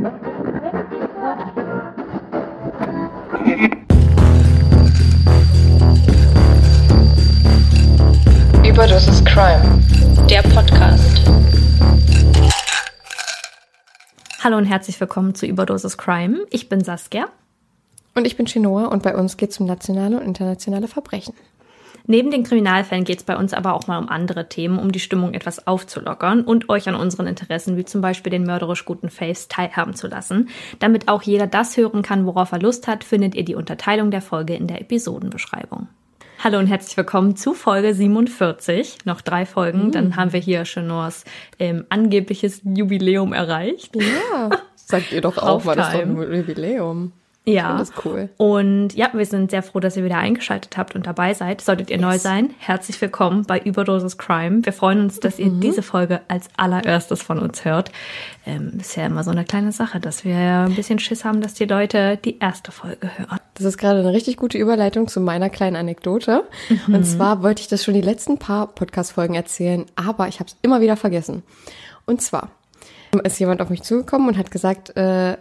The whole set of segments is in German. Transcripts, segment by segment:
Überdosis Crime, der Podcast. Hallo und herzlich willkommen zu Überdosis Crime. Ich bin Saskia. Und ich bin Chinoa und bei uns geht es um nationale und internationale Verbrechen. Neben den Kriminalfällen geht es bei uns aber auch mal um andere Themen, um die Stimmung etwas aufzulockern und euch an unseren Interessen, wie zum Beispiel den mörderisch guten Faves, teilhaben zu lassen. Damit auch jeder das hören kann, worauf er Lust hat, findet ihr die Unterteilung der Folge in der Episodenbeschreibung. Hallo und herzlich willkommen zu Folge 47. Noch drei Folgen, Mm. dann haben wir hier Chenors ähm, angebliches Jubiläum erreicht. Ja, sagt ihr doch auch, war das doch ein. Jubiläum. Ja. das cool. Und ja, wir sind sehr froh, dass ihr wieder eingeschaltet habt und dabei seid. Solltet ihr neu sein, herzlich willkommen bei Überdosis Crime. Wir freuen uns, dass ihr Mhm. diese Folge als allererstes von uns hört. Ähm, ist ja immer so eine kleine Sache, dass wir ein bisschen Schiss haben, dass die Leute die erste Folge hören. Das ist gerade eine richtig gute Überleitung zu meiner kleinen Anekdote. Und zwar wollte ich das schon die letzten paar Podcast-Folgen erzählen, aber ich habe es immer wieder vergessen. Und zwar ist jemand auf mich zugekommen und hat gesagt, äh,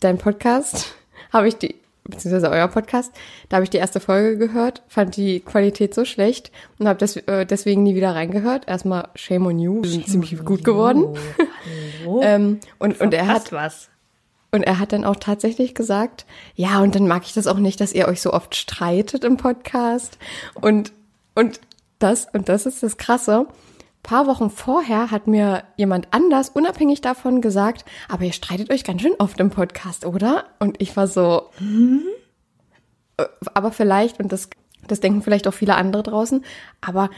dein Podcast habe ich die, beziehungsweise euer Podcast, da habe ich die erste Folge gehört, fand die Qualität so schlecht und habe des, äh, deswegen nie wieder reingehört. Erstmal Shame on you, wir sind ziemlich gut geworden. Ähm, und, und er hat was. Und er hat dann auch tatsächlich gesagt, ja, und dann mag ich das auch nicht, dass ihr euch so oft streitet im Podcast. Und, und das, und das ist das Krasse. Paar Wochen vorher hat mir jemand anders, unabhängig davon, gesagt, aber ihr streitet euch ganz schön oft im Podcast, oder? Und ich war so, äh, aber vielleicht, und das, das denken vielleicht auch viele andere draußen, aber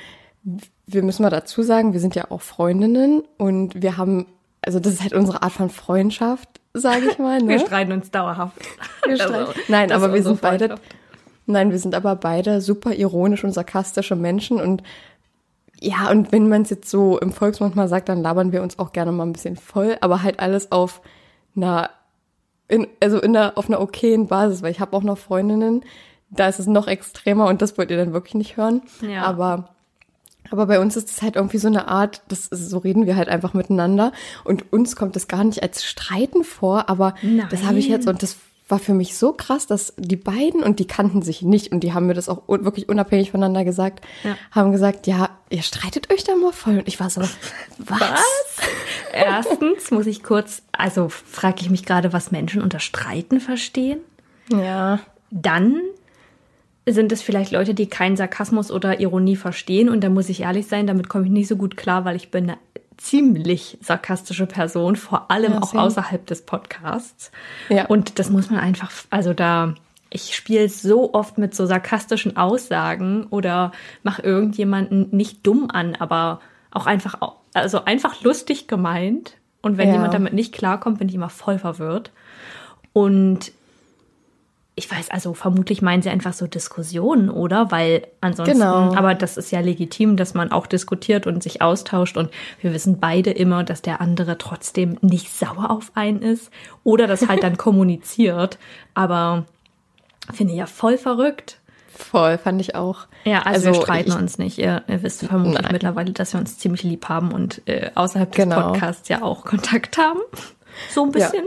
wir müssen mal dazu sagen, wir sind ja auch Freundinnen und wir haben, also das ist halt unsere Art von Freundschaft, sage ich mal. Ne? Wir streiten uns dauerhaft. Wir Also, streiten- Nein, das aber wir sind beide, nein, wir sind aber beide super ironisch und sarkastische Menschen und ja, und wenn man es jetzt so im Volksmund mal sagt, dann labern wir uns auch gerne mal ein bisschen voll, aber halt alles auf einer, in, also in einer, auf einer okayen Basis, weil ich habe auch noch Freundinnen, da ist es noch extremer und das wollt ihr dann wirklich nicht hören. Ja. Aber aber bei uns ist es halt irgendwie so eine Art, das, so reden wir halt einfach miteinander. Und uns kommt das gar nicht als Streiten vor, aber das habe ich Nein. jetzt, und das war für mich so krass, dass die beiden, und die kannten sich nicht, und die haben mir das auch un- wirklich unabhängig voneinander gesagt, Ja. haben gesagt, ja, ihr streitet euch da mal voll. Und ich war so, was? Erstens muss ich kurz, also frage ich mich gerade, was Menschen unter Streiten verstehen. Ja. Dann sind es vielleicht Leute, die keinen Sarkasmus oder Ironie verstehen. Und da muss ich ehrlich sein, damit komme ich nicht so gut klar, weil ich bin ziemlich sarkastische Person, vor allem Ja, auch außerhalb des Podcasts. Ja. Und das muss man einfach, also da, ich spiele so oft mit so sarkastischen Aussagen oder mache irgendjemanden nicht dumm an, aber auch einfach, also einfach lustig gemeint. Und wenn Ja. jemand damit nicht klarkommt, bin ich immer voll verwirrt. Und ich weiß, also vermutlich meinen sie einfach so Diskussionen, oder? Weil ansonsten, Genau. aber das ist ja legitim, dass man auch diskutiert und sich austauscht und wir wissen beide immer, dass der andere trotzdem nicht sauer auf einen ist oder das halt dann kommuniziert. Aber finde ich ja voll verrückt. Voll, fand ich auch. Ja, also, wir streiten ich, uns nicht. Ihr, ihr wisst vermutlich Nein. mittlerweile, dass wir uns ziemlich lieb haben und äh, außerhalb des Genau. Podcasts ja auch Kontakt haben. So ein bisschen.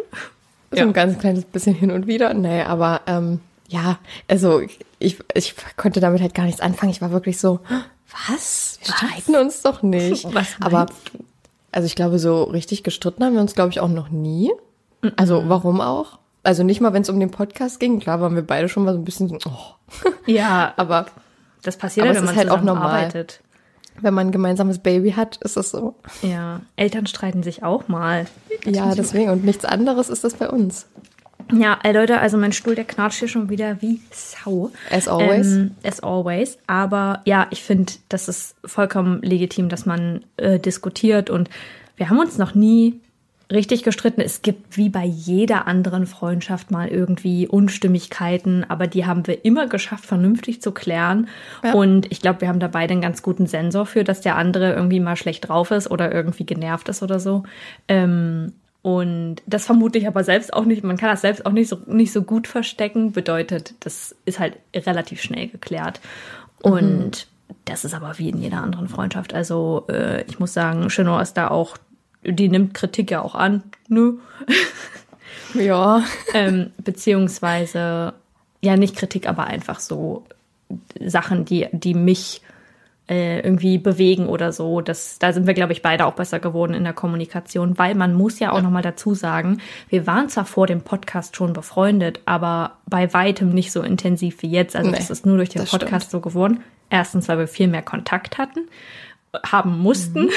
So Ja. ein ganz kleines bisschen hin und wieder. Nee, aber ähm, ja, also ich, ich konnte damit halt gar nichts anfangen. Ich war wirklich so, was? Wir streiten uns doch nicht. Aber also ich glaube, so richtig gestritten haben wir uns, glaube ich, auch noch nie. Also warum auch? Also nicht mal, wenn es um den Podcast ging. Klar waren wir beide schon mal so ein bisschen so, oh. Ja, aber das passiert aber ja, es wenn ist man halt auch normal. arbeitet. Wenn man ein gemeinsames Baby hat, ist das so. Ja, Eltern streiten sich auch mal. Ja, deswegen. Und nichts anderes ist das bei uns. Ja, Leute, also mein Stuhl, der knatscht hier schon wieder wie Sau. As always. Ähm, as always. Aber ja, ich finde, das ist vollkommen legitim, dass man äh, diskutiert. Und wir haben uns noch nie richtig gestritten. Es gibt wie bei jeder anderen Freundschaft mal irgendwie Unstimmigkeiten, aber die haben wir immer geschafft, vernünftig zu klären. Ja. Und ich glaube, wir haben da beide einen ganz guten Sensor für, dass der andere irgendwie mal schlecht drauf ist oder irgendwie genervt ist oder so. Ähm, und das vermute ich aber selbst auch nicht. Man kann das selbst auch nicht so, nicht so gut verstecken. Bedeutet, das ist halt relativ schnell geklärt. Und das ist aber wie in jeder anderen Freundschaft. Also äh, ich muss sagen, Chenor ist da auch, die nimmt Kritik ja auch an. Nö. Ja. ähm, beziehungsweise, ja, nicht Kritik, aber einfach so Sachen, die, die mich äh, irgendwie bewegen oder so. Das, da sind wir, glaube ich, beide auch besser geworden in der Kommunikation, weil man muss ja auch ja. nochmal dazu sagen, wir waren zwar vor dem Podcast schon befreundet, aber bei weitem nicht so intensiv wie jetzt. Also nee, das ist nur durch den Podcast stimmt. so geworden. Erstens, weil wir viel mehr Kontakt hatten, haben mussten. Mhm.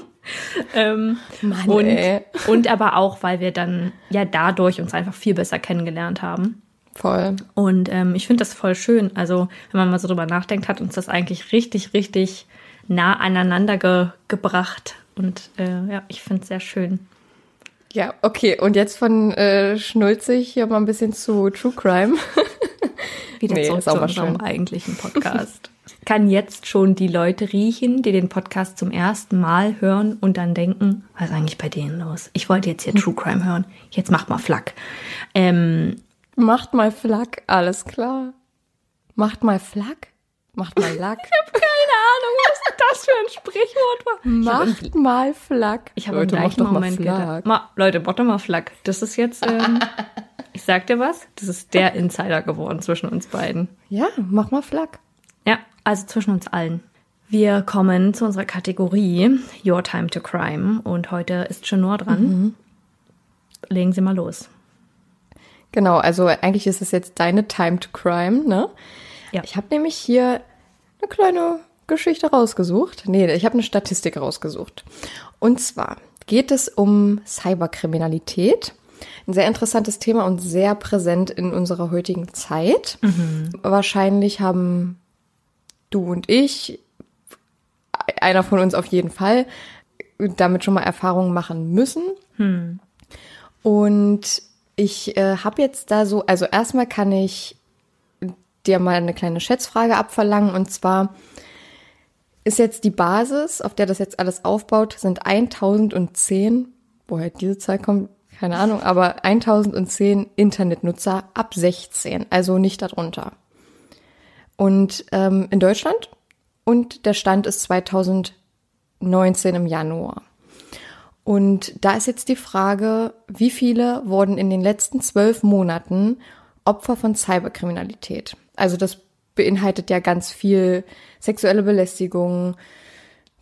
ähm, Mann, und, ey. und aber auch, weil wir dann ja dadurch uns einfach viel besser kennengelernt haben. Voll. Und ähm, ich finde das voll schön. Also, wenn man mal so drüber nachdenkt, hat uns das eigentlich richtig, richtig nah aneinander ge gebracht. Und äh, ja, ich finde es sehr schön. Ja, okay. Und jetzt von äh, schnulzig hier mal ein bisschen zu True Crime. Wieder nee, zurück zu unserem eigentlichen Podcast. Kann jetzt schon die Leute riechen, die den Podcast zum ersten Mal hören und dann denken, was ist eigentlich bei denen los? Ich wollte jetzt hier True Crime hören. Jetzt macht mal Flack. Ähm, Macht mal Flak, alles klar. Macht mal Flak? Macht mal Lack. ich habe keine Ahnung, was das für ein Sprichwort war. Macht mal Flak. Ich habe im gleichen Moment gedacht. Ma, Leute, macht doch mal Flak. Das ist jetzt, ähm, ich sag dir was, das ist der Insider geworden zwischen uns beiden. Ja, mach mal Flak. Ja, also zwischen uns allen. Wir kommen zu unserer Kategorie Your Time to Crime und heute ist Chenor dran. Mhm. Legen Sie mal los. Genau, also eigentlich ist es jetzt deine Time to Crime, ne? Ja. Ich habe nämlich hier eine kleine Geschichte rausgesucht. Nee, ich habe eine Statistik rausgesucht. Und zwar geht es um Cyberkriminalität. Ein sehr interessantes Thema und sehr präsent in unserer heutigen Zeit. Mhm. Wahrscheinlich haben du und ich, einer von uns auf jeden Fall, damit schon mal Erfahrungen machen müssen. Mhm. Und ich äh, habe jetzt da so, also erstmal kann ich dir mal eine kleine Schätzfrage abverlangen und zwar ist jetzt die Basis, auf der das jetzt alles aufbaut, sind 1010, woher diese Zahl kommt, keine Ahnung, aber 1010 Internetnutzer ab 16, also nicht darunter. Und ähm, in Deutschland und der Stand ist 2019 im Januar. Und da ist jetzt die Frage, wie viele wurden in den letzten zwölf Monaten Opfer von Cyberkriminalität? Also das beinhaltet ja ganz viel sexuelle Belästigung,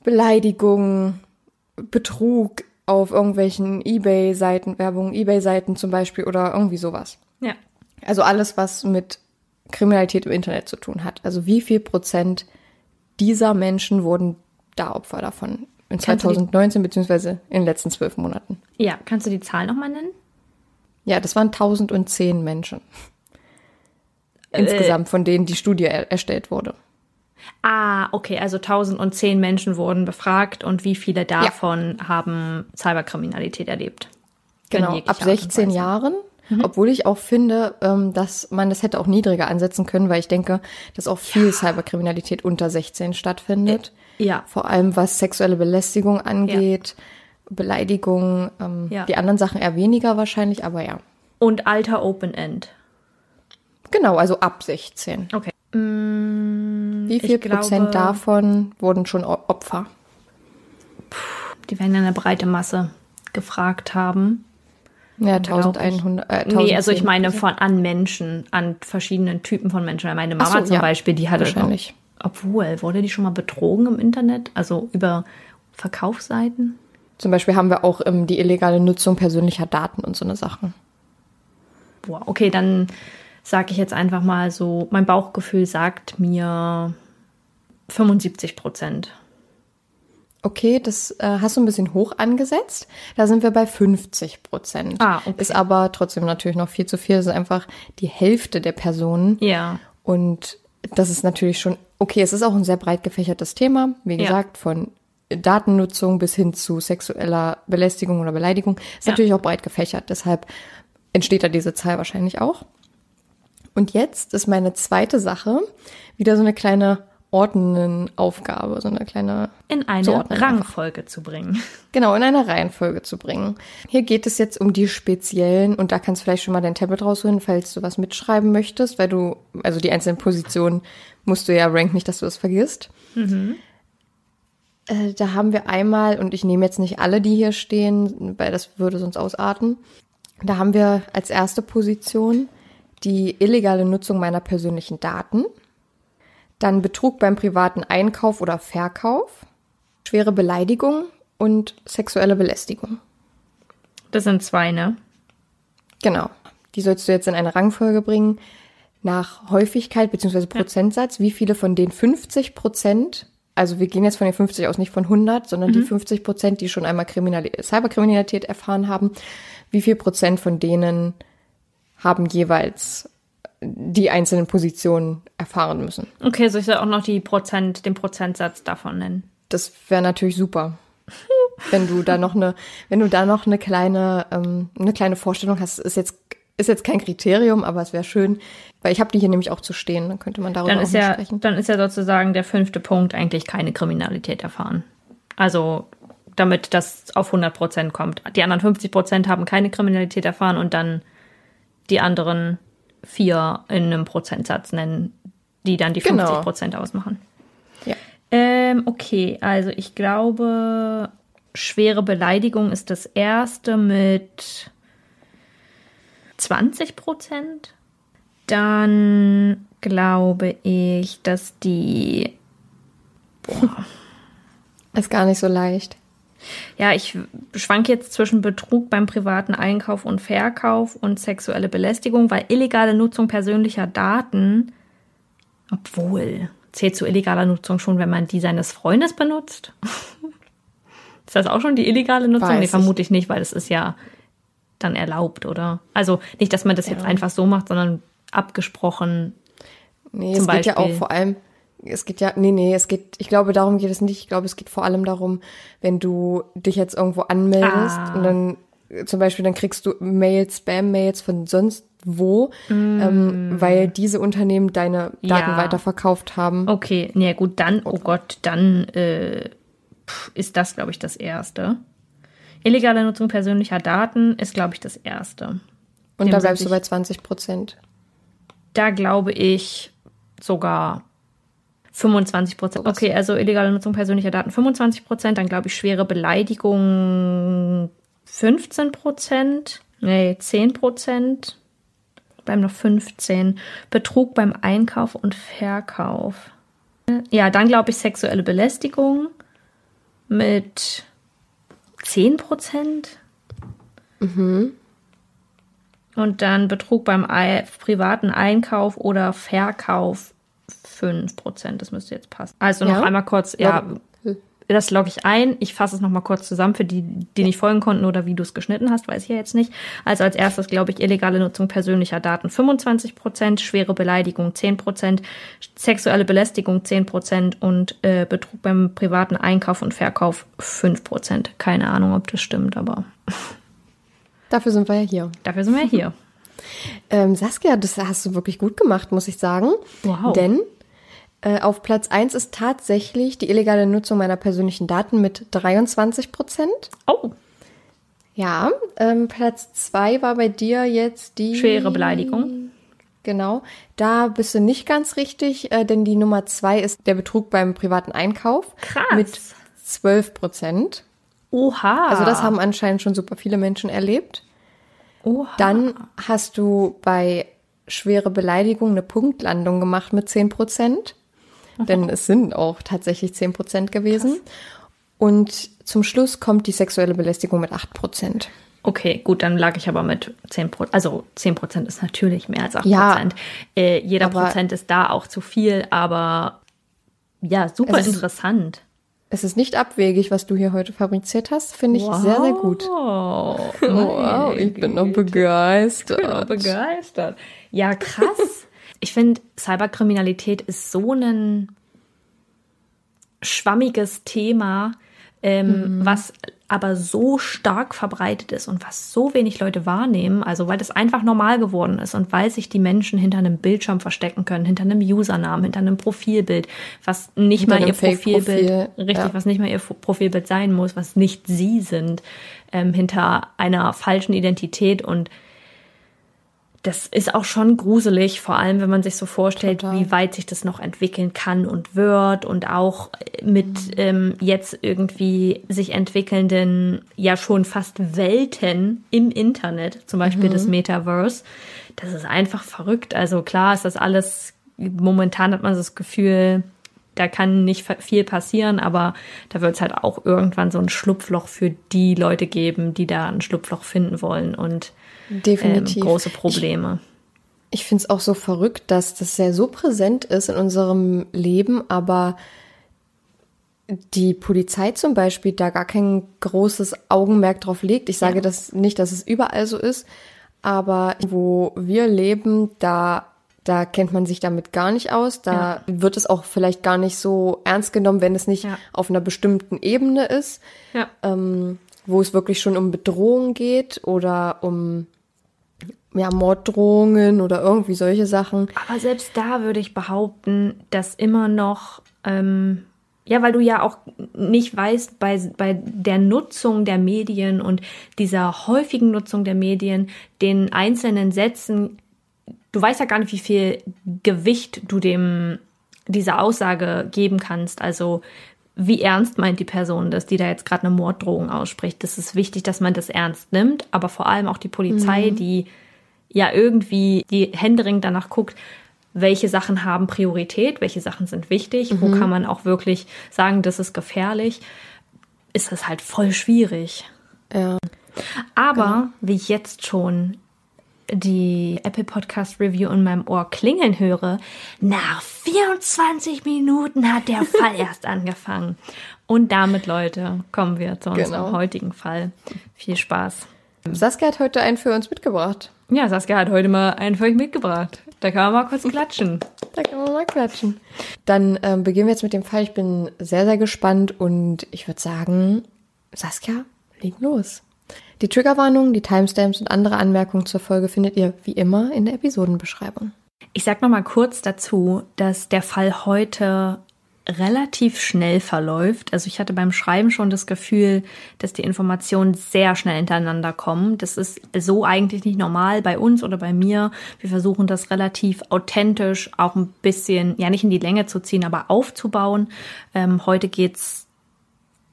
Beleidigung, Betrug auf irgendwelchen Ebay-Seiten, Werbung, Ebay-Seiten zum Beispiel oder irgendwie sowas. Ja. Also alles, was mit Kriminalität im Internet zu tun hat. Also wie viel Prozent dieser Menschen wurden da Opfer davon in 2019 beziehungsweise in den letzten zwölf Monaten. Ja, kannst du die Zahl nochmal nennen? Ja, das waren 1010 Menschen. Äh, Insgesamt, von denen die Studie er erstellt wurde. Ah, okay, also 1010 Menschen wurden befragt und wie viele davon ja. haben Cyberkriminalität erlebt? Genau, ab 16 Jahren. Mhm. Obwohl ich auch finde, ähm, dass man das hätte auch niedriger ansetzen können, weil ich denke, dass auch viel ja. Cyberkriminalität unter 16 stattfindet. Ja. Vor allem was sexuelle Belästigung angeht, ja. Beleidigung, ähm, ja. die anderen Sachen eher weniger wahrscheinlich, aber ja. Und Alter Open End. Genau, also ab 16. Okay. Mm, Wie viel Prozent davon wurden schon Opfer? Die werden ja eine breite Masse gefragt haben. Ja, 1100. Äh, 1010. nee, also ich meine von an Menschen, an verschiedenen Typen von Menschen. Meine Mama so, zum ja. Beispiel, die hatte wahrscheinlich. Obwohl, wurde die schon mal betrogen im Internet? Also über Verkaufsseiten? Zum Beispiel haben wir auch ähm, die illegale Nutzung persönlicher Daten und so eine Sachen. Boah, okay, dann sage ich jetzt einfach mal so, mein Bauchgefühl sagt mir 75 Prozent. Okay, das äh, hast du ein bisschen hoch angesetzt. Da sind wir bei 50 Prozent. Ah, okay. Ist aber trotzdem natürlich noch viel zu viel. Das ist einfach die Hälfte der Personen. Ja. Und das ist natürlich schon, okay, es ist auch ein sehr breit gefächertes Thema, wie ja. gesagt, von Datennutzung bis hin zu sexueller Belästigung oder Beleidigung. Ist ja. natürlich auch breit gefächert, deshalb entsteht da diese Zahl wahrscheinlich auch. Und jetzt ist meine zweite Sache wieder so eine kleine ordnenden Aufgabe, so eine kleine in eine Rangfolge zu bringen. Genau, in eine Reihenfolge zu bringen. Hier geht es jetzt um die speziellen und da kannst du vielleicht schon mal dein Tablet rausholen, falls du was mitschreiben möchtest, weil du also die einzelnen Positionen musst du ja ranken, nicht, dass du das vergisst. Mhm. Äh, da haben wir einmal und ich nehme jetzt nicht alle, die hier stehen, weil das würde sonst ausarten. Da haben wir als erste Position die illegale Nutzung meiner persönlichen Daten, dann Betrug beim privaten Einkauf oder Verkauf, schwere Beleidigung und sexuelle Belästigung. Das sind zwei, ne? Genau. Die sollst du jetzt in eine Rangfolge bringen nach Häufigkeit bzw. Prozentsatz, wie viele von den 50 Prozent, also wir gehen jetzt von den 50 aus, nicht von 100, sondern die 50 Prozent, die schon einmal Kriminali Cyberkriminalität erfahren haben, wie viel Prozent von denen haben jeweils die einzelnen Positionen erfahren müssen. Okay, soll ich da auch noch die Prozent, den Prozentsatz davon nennen? Das wäre natürlich super. wenn du da noch eine, wenn du da noch eine kleine, ähm, eine kleine Vorstellung hast, ist jetzt ist jetzt kein Kriterium, aber es wäre schön, weil ich habe die hier nämlich auch zu stehen, dann könnte man darüber Dann ist ja, sprechen. dann ist ja sozusagen der fünfte Punkt eigentlich keine Kriminalität erfahren. Also damit das auf 100 Prozent kommt. Die anderen 50 Prozent haben keine Kriminalität erfahren und dann die anderen vier in einem Prozentsatz nennen, die dann die 50 Genau. Prozent ausmachen. Ja. Ähm, okay, also ich glaube, schwere Beleidigung ist das erste mit 20 Prozent. Dann glaube ich, dass die. Boah. Ist gar nicht so leicht. Ja, ich schwank jetzt zwischen Betrug beim privaten Einkauf und Verkauf und sexuelle Belästigung, weil illegale Nutzung persönlicher Daten, obwohl, zählt zu illegaler Nutzung schon, wenn man die seines Freundes benutzt? ist das auch schon die illegale Nutzung? Weiß nee, vermute ich nicht, weil es ist ja dann erlaubt, oder? Also nicht, dass man das jetzt einfach so macht, sondern abgesprochen. Nee, Zum es geht ja auch Beispiel. vor allem, es geht ja, nee, nee, es geht, ich glaube, darum geht es nicht. Ich glaube, es geht vor allem darum, wenn du dich jetzt irgendwo anmeldest Ah. und dann äh, zum Beispiel, dann kriegst du Mails, Spam-Mails von sonst wo, Mm. ähm, weil diese Unternehmen deine Daten Ja. weiterverkauft haben. Okay, nee, gut, dann, oh Gott, dann äh, ist das, glaube ich, das Erste. Illegale Nutzung persönlicher Daten ist, glaube ich, das Erste. und dem da bleibst du bei 20 Prozent. Da glaube ich sogar 25 Prozent. Okay, also illegale Nutzung persönlicher Daten 25 Prozent, dann glaube ich schwere Beleidigung 15 Prozent, nee, 10 Prozent, bleiben noch 15. Betrug beim Einkauf und Verkauf. Ja, dann glaube ich sexuelle Belästigung mit 10 Prozent. Und dann Betrug beim Ei privaten Einkauf oder Verkauf 5%. Das müsste jetzt passen. Also noch Ja. einmal kurz, ja, das logge ich ein. Ich fasse es nochmal kurz zusammen für die, die nicht folgen konnten oder wie du es geschnitten hast, weiß ich ja jetzt nicht. Also als erstes glaube ich illegale Nutzung persönlicher Daten 25%, schwere Beleidigung 10%, sexuelle Belästigung 10% und äh, Betrug beim privaten Einkauf und Verkauf 5%. Keine Ahnung, ob das stimmt, aber Dafür sind wir ja hier. dafür sind wir hier. Ähm, Saskia, das hast du wirklich gut gemacht, muss ich sagen. Wow. Denn äh, auf Platz 1 ist tatsächlich die illegale Nutzung meiner persönlichen Daten mit 23 Prozent. Oh, Ja, ähm, Platz 2 war bei dir jetzt die. schwere Beleidigung. Genau. Da bist du nicht ganz richtig, äh, denn die Nummer 2 ist der Betrug beim privaten Einkauf. Krass. Mit 12 Prozent. Oha. Also das haben anscheinend schon super viele Menschen erlebt. Oha. Dann hast du bei schwere Beleidigung eine Punktlandung gemacht mit 10 Prozent. Denn es sind auch tatsächlich 10 Prozent gewesen. Und zum Schluss kommt die sexuelle Belästigung mit 8 Prozent. Okay, gut, dann lag ich aber mit 10 Prozent. Also 10 Prozent ist natürlich mehr als 8 Ja, Prozent. Äh, jeder Prozent ist da auch zu viel, aber ja, super interessant. Es ist nicht abwegig, was du hier heute fabriziert hast. Finde ich sehr, sehr gut. Wow, Wow, ich bin noch begeistert. Ich bin auch begeistert. Ja, krass. ich finde, Cyberkriminalität ist so ein schwammiges Thema, ähm, was aber so stark verbreitet ist und was so wenig Leute wahrnehmen, also weil das einfach normal geworden ist und weil sich die Menschen hinter einem Bildschirm verstecken können, hinter einem Usernamen, hinter einem Profilbild, was nicht Hinter mal ihr Profilbild, richtig, ja. was nicht mal ihr Profilbild sein muss, was nicht sie sind, ähm, hinter einer falschen Identität und das ist auch schon gruselig, vor allem wenn man sich so vorstellt, Total. wie weit sich das noch entwickeln kann und wird und auch mit ähm, jetzt irgendwie sich entwickelnden, ja schon fast Welten im Internet, zum Beispiel das Metaverse. Das ist einfach verrückt. Also klar ist das alles, momentan hat man das Gefühl, da kann nicht viel passieren, aber da wird es halt auch irgendwann so ein Schlupfloch für die Leute geben, die da ein Schlupfloch finden wollen und ähm, Definitiv. große Probleme. Ich finde es auch so verrückt, dass das ja so präsent ist in unserem Leben, aber die Polizei zum Beispiel da gar kein großes Augenmerk drauf legt. Ich sage Ja. das nicht, dass es überall so ist, aber wo wir leben, da da kennt man sich damit gar nicht aus. Da wird es auch vielleicht gar nicht so ernst genommen, wenn es nicht Ja. auf einer bestimmten Ebene ist Ja. ähm, wo es wirklich schon um Bedrohung geht oder um ja, Morddrohungen oder irgendwie solche Sachen. Aber selbst da würde ich behaupten, dass immer noch, ähm, ja, weil du ja auch nicht weißt, bei, bei der Nutzung der Medien und dieser häufigen Nutzung der Medien, den einzelnen Sätzen, du weißt ja gar nicht, wie viel Gewicht du dem dieser Aussage geben kannst. Also wie ernst meint die Person das, die da jetzt gerade eine Morddrohung ausspricht. Das ist wichtig, dass man das ernst nimmt, aber vor allem auch die Polizei, die ja irgendwie die händeringend danach guckt, welche Sachen haben Priorität, welche Sachen sind wichtig, wo kann man auch wirklich sagen, das ist gefährlich, ist das halt voll schwierig. Ja. Aber wie ich jetzt schon die Apple Podcast Review in meinem Ohr klingeln höre, nach 24 Minuten hat der Fall erst angefangen. Und damit, Leute, kommen wir zu unserem Genau. heutigen Fall. Viel Spaß. Saskia hat heute einen für uns mitgebracht. Ja, Saskia hat heute mal einen für euch mitgebracht. Da kann man mal kurz klatschen. Da kann man mal quatschen. Dann ähm, beginnen wir jetzt mit dem Fall. Ich bin sehr, sehr gespannt und ich würde sagen, Saskia, leg los. Die Triggerwarnung, die Timestamps und andere Anmerkungen zur Folge findet ihr wie immer in der Episodenbeschreibung. Ich sag noch mal kurz dazu, dass der Fall heute relativ schnell verläuft. Also ich hatte beim Schreiben schon das Gefühl, dass die Informationen sehr schnell hintereinander kommen. Das ist so eigentlich nicht normal bei uns oder bei mir. Wir versuchen das relativ authentisch auch ein bisschen, ja nicht in die Länge zu ziehen, aber aufzubauen. Ähm, heute geht's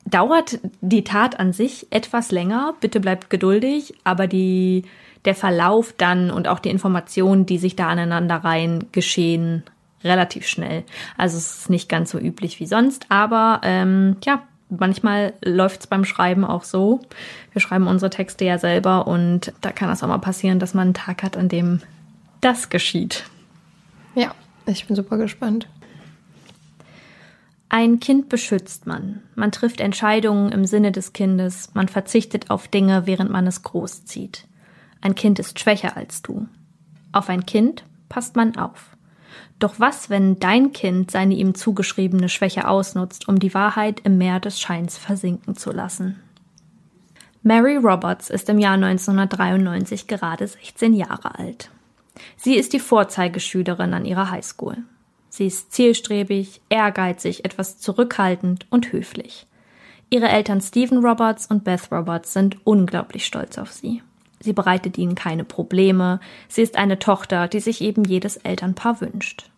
dauert die Tat an sich etwas länger. Bitte bleibt geduldig, aber die, der Verlauf dann und auch die Informationen, die sich da aneinander rein geschehen, relativ schnell. Also es ist nicht ganz so üblich wie sonst, aber ähm, ja, manchmal läuft es beim Schreiben auch so. Wir schreiben unsere Texte ja selber und da kann es auch mal passieren, dass man einen Tag hat, an dem das geschieht. Ja, ich bin super gespannt. Ein Kind beschützt man. Man trifft Entscheidungen im Sinne des Kindes. Man verzichtet auf Dinge, während man es großzieht. Ein Kind ist schwächer als du. Auf ein Kind passt man auf. Doch was, wenn dein Kind seine ihm zugeschriebene Schwäche ausnutzt, um die Wahrheit im Meer des Scheins versinken zu lassen? Mary Roberts ist im Jahr 1993 gerade 16 Jahre alt. Sie ist die Vorzeigeschülerin an ihrer Highschool. Sie ist zielstrebig, ehrgeizig, etwas zurückhaltend und höflich. Ihre Eltern Stephen Roberts und Beth Roberts sind unglaublich stolz auf sie. Sie bereitet ihnen keine Probleme. Sie ist eine Tochter, die sich eben jedes Elternpaar wünscht.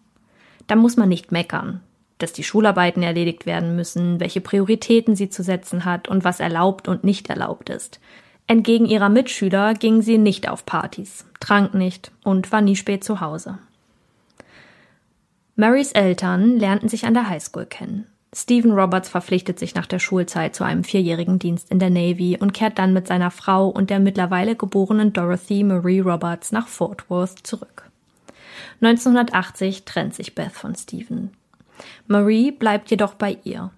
Da muss man nicht meckern, dass die Schularbeiten erledigt werden müssen, welche Prioritäten sie zu setzen hat und was erlaubt und nicht erlaubt ist. Entgegen ihrer Mitschüler ging sie nicht auf Partys, trank nicht und war nie spät zu Hause. Marys Eltern lernten sich an der Highschool kennen. Stephen Roberts verpflichtet sich nach der Schulzeit zu einem vierjährigen Dienst in der Navy und kehrt dann mit seiner Frau und der mittlerweile geborenen Dorothy Marie Roberts nach Fort Worth zurück. 1980 trennt sich Beth von Stephen. Marie bleibt jedoch bei ihr.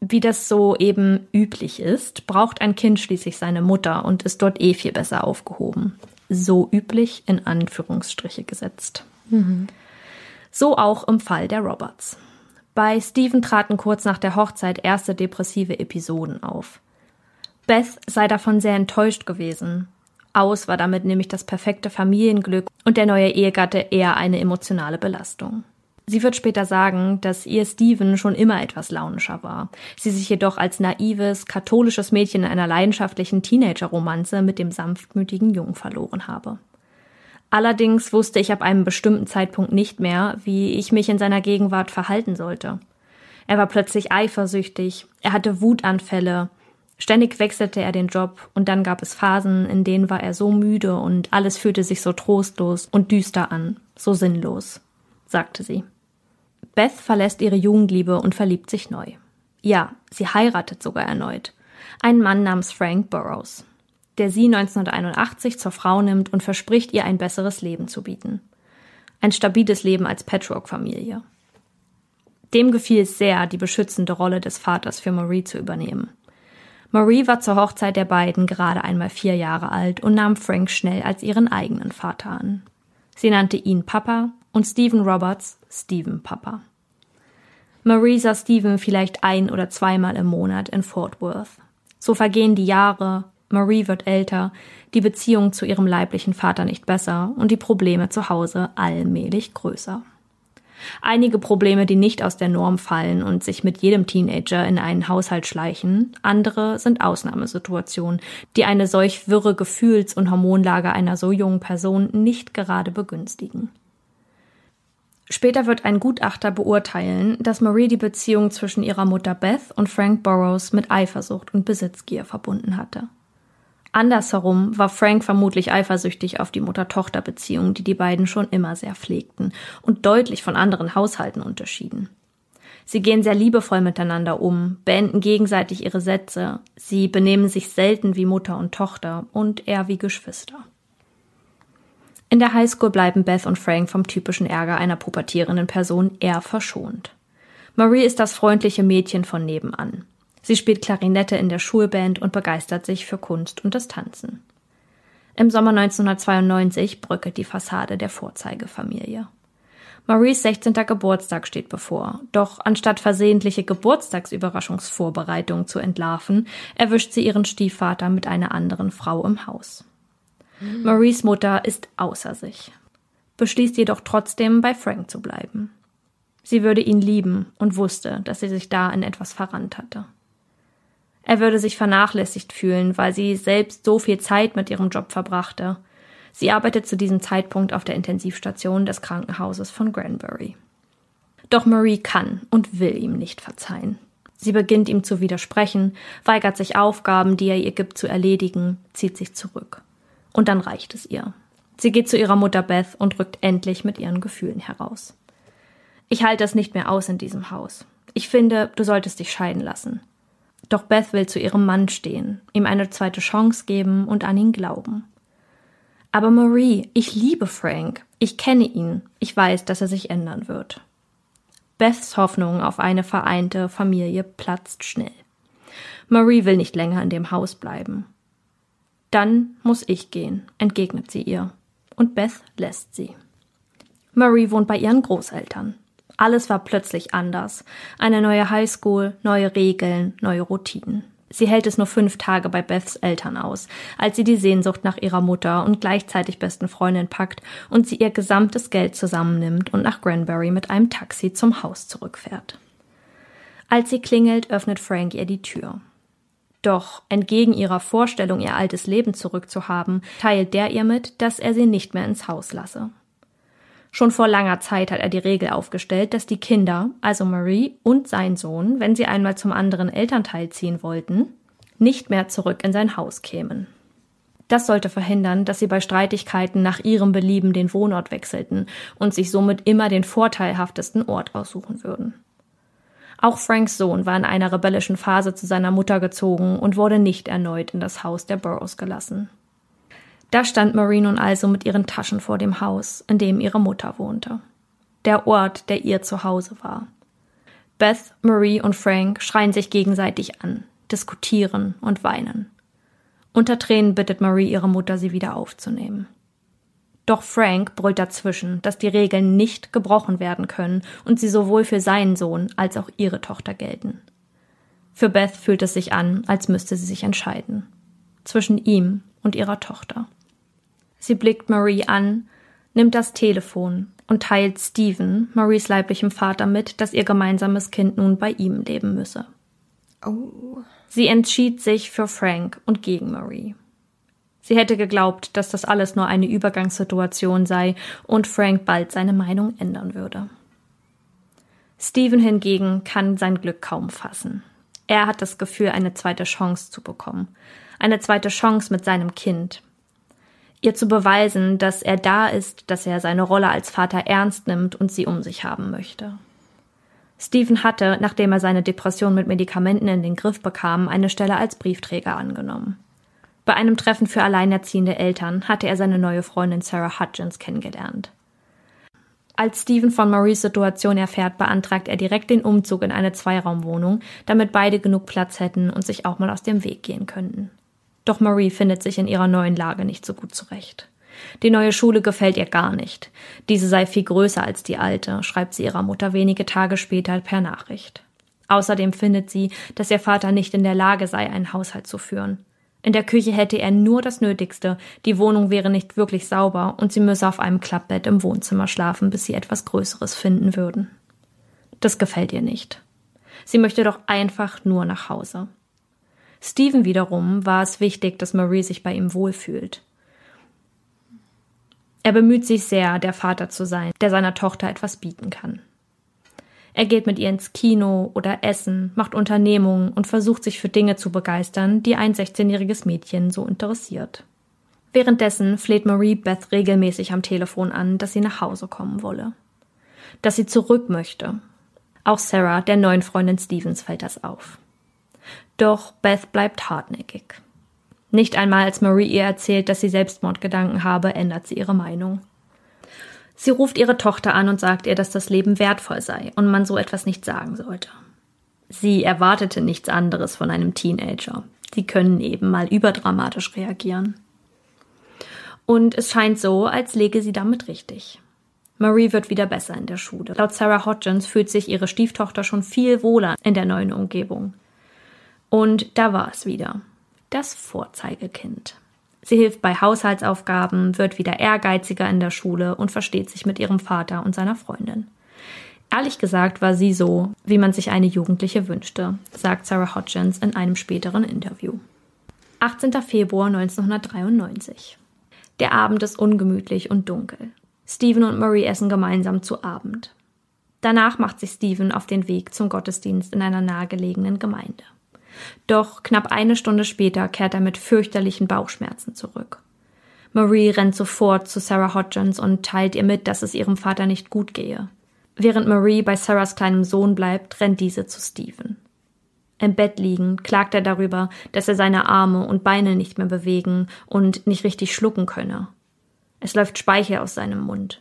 Wie das so eben üblich ist, braucht ein Kind schließlich seine Mutter und ist dort eh viel besser aufgehoben. So üblich in Anführungsstriche gesetzt. So auch im Fall der Roberts. Bei Stephen traten kurz nach der Hochzeit erste depressive Episoden auf. Beth sei davon sehr enttäuscht gewesen. Aus war damit nämlich das perfekte Familienglück und der neue Ehegatte eher eine emotionale Belastung. Sie wird später sagen, dass ihr Stephen schon immer etwas launischer war, sie sich jedoch als naives, katholisches Mädchen in einer leidenschaftlichen Teenager-Romanze mit dem sanftmütigen Jungen verloren habe. Allerdings wusste ich ab einem bestimmten Zeitpunkt nicht mehr, wie ich mich in seiner Gegenwart verhalten sollte. Er war plötzlich eifersüchtig, er hatte Wutanfälle, ständig wechselte er den Job und dann gab es Phasen, in denen war er so müde und alles fühlte sich so trostlos und düster an, so sinnlos, sagte sie. Beth verlässt ihre Jugendliebe und verliebt sich neu. Ja, sie heiratet sogar erneut. Ein Mann namens Frank Burroughs der sie 1981 zur Frau nimmt und verspricht, ihr ein besseres Leben zu bieten. Ein stabiles Leben als Patchwork-Familie. Dem gefiel es sehr, die beschützende Rolle des Vaters für Marie zu übernehmen. Marie war zur Hochzeit der beiden gerade einmal vier Jahre alt und nahm Frank schnell als ihren eigenen Vater an. Sie nannte ihn Papa und Stephen Roberts Stephen Papa. Marie sah Stephen vielleicht ein oder zweimal im Monat in Fort Worth. So vergehen die Jahre, Marie wird älter, die Beziehung zu ihrem leiblichen Vater nicht besser und die Probleme zu Hause allmählich größer. Einige Probleme, die nicht aus der Norm fallen und sich mit jedem Teenager in einen Haushalt schleichen, andere sind Ausnahmesituationen, die eine solch wirre Gefühls- und Hormonlage einer so jungen Person nicht gerade begünstigen. Später wird ein Gutachter beurteilen, dass Marie die Beziehung zwischen ihrer Mutter Beth und Frank Burroughs mit Eifersucht und Besitzgier verbunden hatte. Andersherum war Frank vermutlich eifersüchtig auf die Mutter-Tochter-Beziehung, die die beiden schon immer sehr pflegten und deutlich von anderen Haushalten unterschieden. Sie gehen sehr liebevoll miteinander um, beenden gegenseitig ihre Sätze, sie benehmen sich selten wie Mutter und Tochter und eher wie Geschwister. In der Highschool bleiben Beth und Frank vom typischen Ärger einer pubertierenden Person eher verschont. Marie ist das freundliche Mädchen von nebenan. Sie spielt Klarinette in der Schulband und begeistert sich für Kunst und das Tanzen. Im Sommer 1992 bröckelt die Fassade der Vorzeigefamilie. Maries 16. Geburtstag steht bevor, doch anstatt versehentliche Geburtstagsüberraschungsvorbereitungen zu entlarven, erwischt sie ihren Stiefvater mit einer anderen Frau im Haus. Mhm. Maries Mutter ist außer sich, beschließt jedoch trotzdem bei Frank zu bleiben. Sie würde ihn lieben und wusste, dass sie sich da in etwas verrannt hatte. Er würde sich vernachlässigt fühlen, weil sie selbst so viel Zeit mit ihrem Job verbrachte. Sie arbeitet zu diesem Zeitpunkt auf der Intensivstation des Krankenhauses von Granbury. Doch Marie kann und will ihm nicht verzeihen. Sie beginnt ihm zu widersprechen, weigert sich Aufgaben, die er ihr gibt, zu erledigen, zieht sich zurück. Und dann reicht es ihr. Sie geht zu ihrer Mutter Beth und rückt endlich mit ihren Gefühlen heraus. Ich halte es nicht mehr aus in diesem Haus. Ich finde, du solltest dich scheiden lassen. Doch Beth will zu ihrem Mann stehen, ihm eine zweite Chance geben und an ihn glauben. Aber Marie, ich liebe Frank. Ich kenne ihn. Ich weiß, dass er sich ändern wird. Beths Hoffnung auf eine vereinte Familie platzt schnell. Marie will nicht länger in dem Haus bleiben. Dann muss ich gehen, entgegnet sie ihr. Und Beth lässt sie. Marie wohnt bei ihren Großeltern. Alles war plötzlich anders. Eine neue Highschool, neue Regeln, neue Routinen. Sie hält es nur fünf Tage bei Beths Eltern aus, als sie die Sehnsucht nach ihrer Mutter und gleichzeitig besten Freundin packt und sie ihr gesamtes Geld zusammennimmt und nach Granbury mit einem Taxi zum Haus zurückfährt. Als sie klingelt, öffnet Frank ihr die Tür. Doch entgegen ihrer Vorstellung, ihr altes Leben zurückzuhaben, teilt der ihr mit, dass er sie nicht mehr ins Haus lasse. Schon vor langer Zeit hat er die Regel aufgestellt, dass die Kinder, also Marie und sein Sohn, wenn sie einmal zum anderen Elternteil ziehen wollten, nicht mehr zurück in sein Haus kämen. Das sollte verhindern, dass sie bei Streitigkeiten nach ihrem Belieben den Wohnort wechselten und sich somit immer den vorteilhaftesten Ort aussuchen würden. Auch Franks Sohn war in einer rebellischen Phase zu seiner Mutter gezogen und wurde nicht erneut in das Haus der Burrows gelassen. Da stand Marie nun also mit ihren Taschen vor dem Haus, in dem ihre Mutter wohnte. Der Ort, der ihr Zuhause war. Beth, Marie und Frank schreien sich gegenseitig an, diskutieren und weinen. Unter Tränen bittet Marie ihre Mutter, sie wieder aufzunehmen. Doch Frank brüllt dazwischen, dass die Regeln nicht gebrochen werden können und sie sowohl für seinen Sohn als auch ihre Tochter gelten. Für Beth fühlt es sich an, als müsste sie sich entscheiden. Zwischen ihm und ihrer Tochter. Sie blickt Marie an, nimmt das Telefon und teilt Stephen, Maries leiblichem Vater, mit, dass ihr gemeinsames Kind nun bei ihm leben müsse. Oh. Sie entschied sich für Frank und gegen Marie. Sie hätte geglaubt, dass das alles nur eine Übergangssituation sei und Frank bald seine Meinung ändern würde. Stephen hingegen kann sein Glück kaum fassen. Er hat das Gefühl, eine zweite Chance zu bekommen. Eine zweite Chance mit seinem Kind. Ihr zu beweisen, dass er da ist, dass er seine Rolle als Vater ernst nimmt und sie um sich haben möchte. Stephen hatte, nachdem er seine Depression mit Medikamenten in den Griff bekam, eine Stelle als Briefträger angenommen. Bei einem Treffen für alleinerziehende Eltern hatte er seine neue Freundin Sarah Hutchins kennengelernt. Als Steven von Maries Situation erfährt, beantragt er direkt den Umzug in eine Zweiraumwohnung, damit beide genug Platz hätten und sich auch mal aus dem Weg gehen könnten. Doch Marie findet sich in ihrer neuen Lage nicht so gut zurecht. Die neue Schule gefällt ihr gar nicht. Diese sei viel größer als die alte, schreibt sie ihrer Mutter wenige Tage später per Nachricht. Außerdem findet sie, dass ihr Vater nicht in der Lage sei, einen Haushalt zu führen. In der Küche hätte er nur das Nötigste, die Wohnung wäre nicht wirklich sauber und sie müsse auf einem Klappbett im Wohnzimmer schlafen, bis sie etwas Größeres finden würden. Das gefällt ihr nicht. Sie möchte doch einfach nur nach Hause. Stephen wiederum war es wichtig, dass Marie sich bei ihm wohlfühlt. Er bemüht sich sehr, der Vater zu sein, der seiner Tochter etwas bieten kann. Er geht mit ihr ins Kino oder essen, macht Unternehmungen und versucht sich für Dinge zu begeistern, die ein 16-jähriges Mädchen so interessiert. Währenddessen fleht Marie Beth regelmäßig am Telefon an, dass sie nach Hause kommen wolle. Dass sie zurück möchte. Auch Sarah, der neuen Freundin Stevens, fällt das auf. Doch Beth bleibt hartnäckig. Nicht einmal als Marie ihr erzählt, dass sie Selbstmordgedanken habe, ändert sie ihre Meinung. Sie ruft ihre Tochter an und sagt ihr, dass das Leben wertvoll sei und man so etwas nicht sagen sollte. Sie erwartete nichts anderes von einem Teenager. Sie können eben mal überdramatisch reagieren. Und es scheint so, als lege sie damit richtig. Marie wird wieder besser in der Schule. Laut Sarah Hodgins fühlt sich ihre Stieftochter schon viel wohler in der neuen Umgebung. Und da war es wieder. Das Vorzeigekind. Sie hilft bei Haushaltsaufgaben, wird wieder ehrgeiziger in der Schule und versteht sich mit ihrem Vater und seiner Freundin. Ehrlich gesagt war sie so, wie man sich eine Jugendliche wünschte, sagt Sarah Hodgins in einem späteren Interview. 18. Februar 1993. Der Abend ist ungemütlich und dunkel. Stephen und Marie essen gemeinsam zu Abend. Danach macht sich Stephen auf den Weg zum Gottesdienst in einer nahegelegenen Gemeinde. Doch knapp eine Stunde später kehrt er mit fürchterlichen Bauchschmerzen zurück. Marie rennt sofort zu Sarah Hodgins und teilt ihr mit, dass es ihrem Vater nicht gut gehe. Während Marie bei Sarahs kleinem Sohn bleibt, rennt diese zu Stephen. Im Bett liegend klagt er darüber, dass er seine Arme und Beine nicht mehr bewegen und nicht richtig schlucken könne. Es läuft Speichel aus seinem Mund.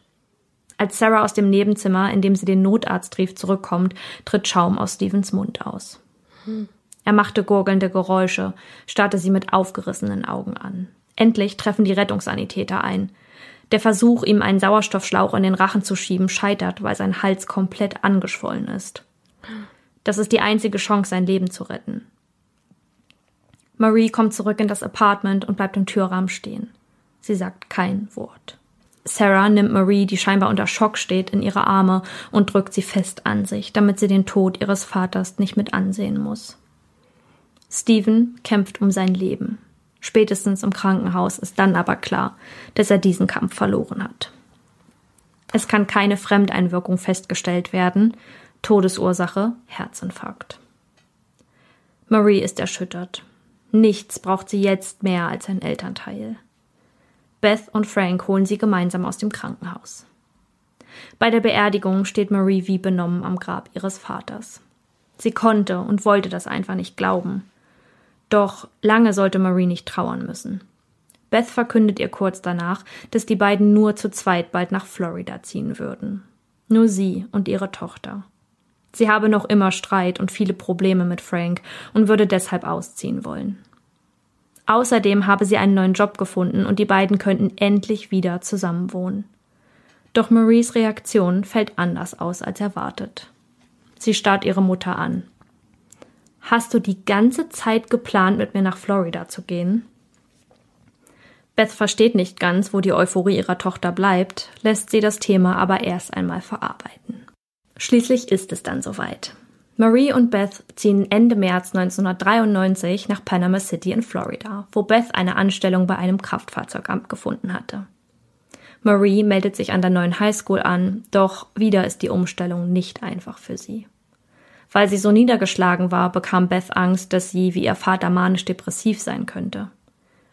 Als Sarah aus dem Nebenzimmer, in dem sie den Notarzt rief, zurückkommt, tritt Schaum aus Stevens Mund aus. Hm. Er machte gurgelnde Geräusche, starrte sie mit aufgerissenen Augen an. Endlich treffen die Rettungssanitäter ein. Der Versuch, ihm einen Sauerstoffschlauch in den Rachen zu schieben, scheitert, weil sein Hals komplett angeschwollen ist. Das ist die einzige Chance, sein Leben zu retten. Marie kommt zurück in das Apartment und bleibt im Türrahmen stehen. Sie sagt kein Wort. Sarah nimmt Marie, die scheinbar unter Schock steht, in ihre Arme und drückt sie fest an sich, damit sie den Tod ihres Vaters nicht mit ansehen muss. Stephen kämpft um sein Leben. Spätestens im Krankenhaus ist dann aber klar, dass er diesen Kampf verloren hat. Es kann keine Fremdeinwirkung festgestellt werden. Todesursache Herzinfarkt. Marie ist erschüttert. Nichts braucht sie jetzt mehr als ein Elternteil. Beth und Frank holen sie gemeinsam aus dem Krankenhaus. Bei der Beerdigung steht Marie wie benommen am Grab ihres Vaters. Sie konnte und wollte das einfach nicht glauben. Doch lange sollte Marie nicht trauern müssen. Beth verkündet ihr kurz danach, dass die beiden nur zu zweit bald nach Florida ziehen würden. Nur sie und ihre Tochter. Sie habe noch immer Streit und viele Probleme mit Frank und würde deshalb ausziehen wollen. Außerdem habe sie einen neuen Job gefunden und die beiden könnten endlich wieder zusammenwohnen. Doch Maries Reaktion fällt anders aus als erwartet. Sie starrt ihre Mutter an. Hast du die ganze Zeit geplant, mit mir nach Florida zu gehen? Beth versteht nicht ganz, wo die Euphorie ihrer Tochter bleibt, lässt sie das Thema aber erst einmal verarbeiten. Schließlich ist es dann soweit. Marie und Beth ziehen Ende März 1993 nach Panama City in Florida, wo Beth eine Anstellung bei einem Kraftfahrzeugamt gefunden hatte. Marie meldet sich an der neuen Highschool an, doch wieder ist die Umstellung nicht einfach für sie. Weil sie so niedergeschlagen war, bekam Beth Angst, dass sie wie ihr Vater manisch-depressiv sein könnte.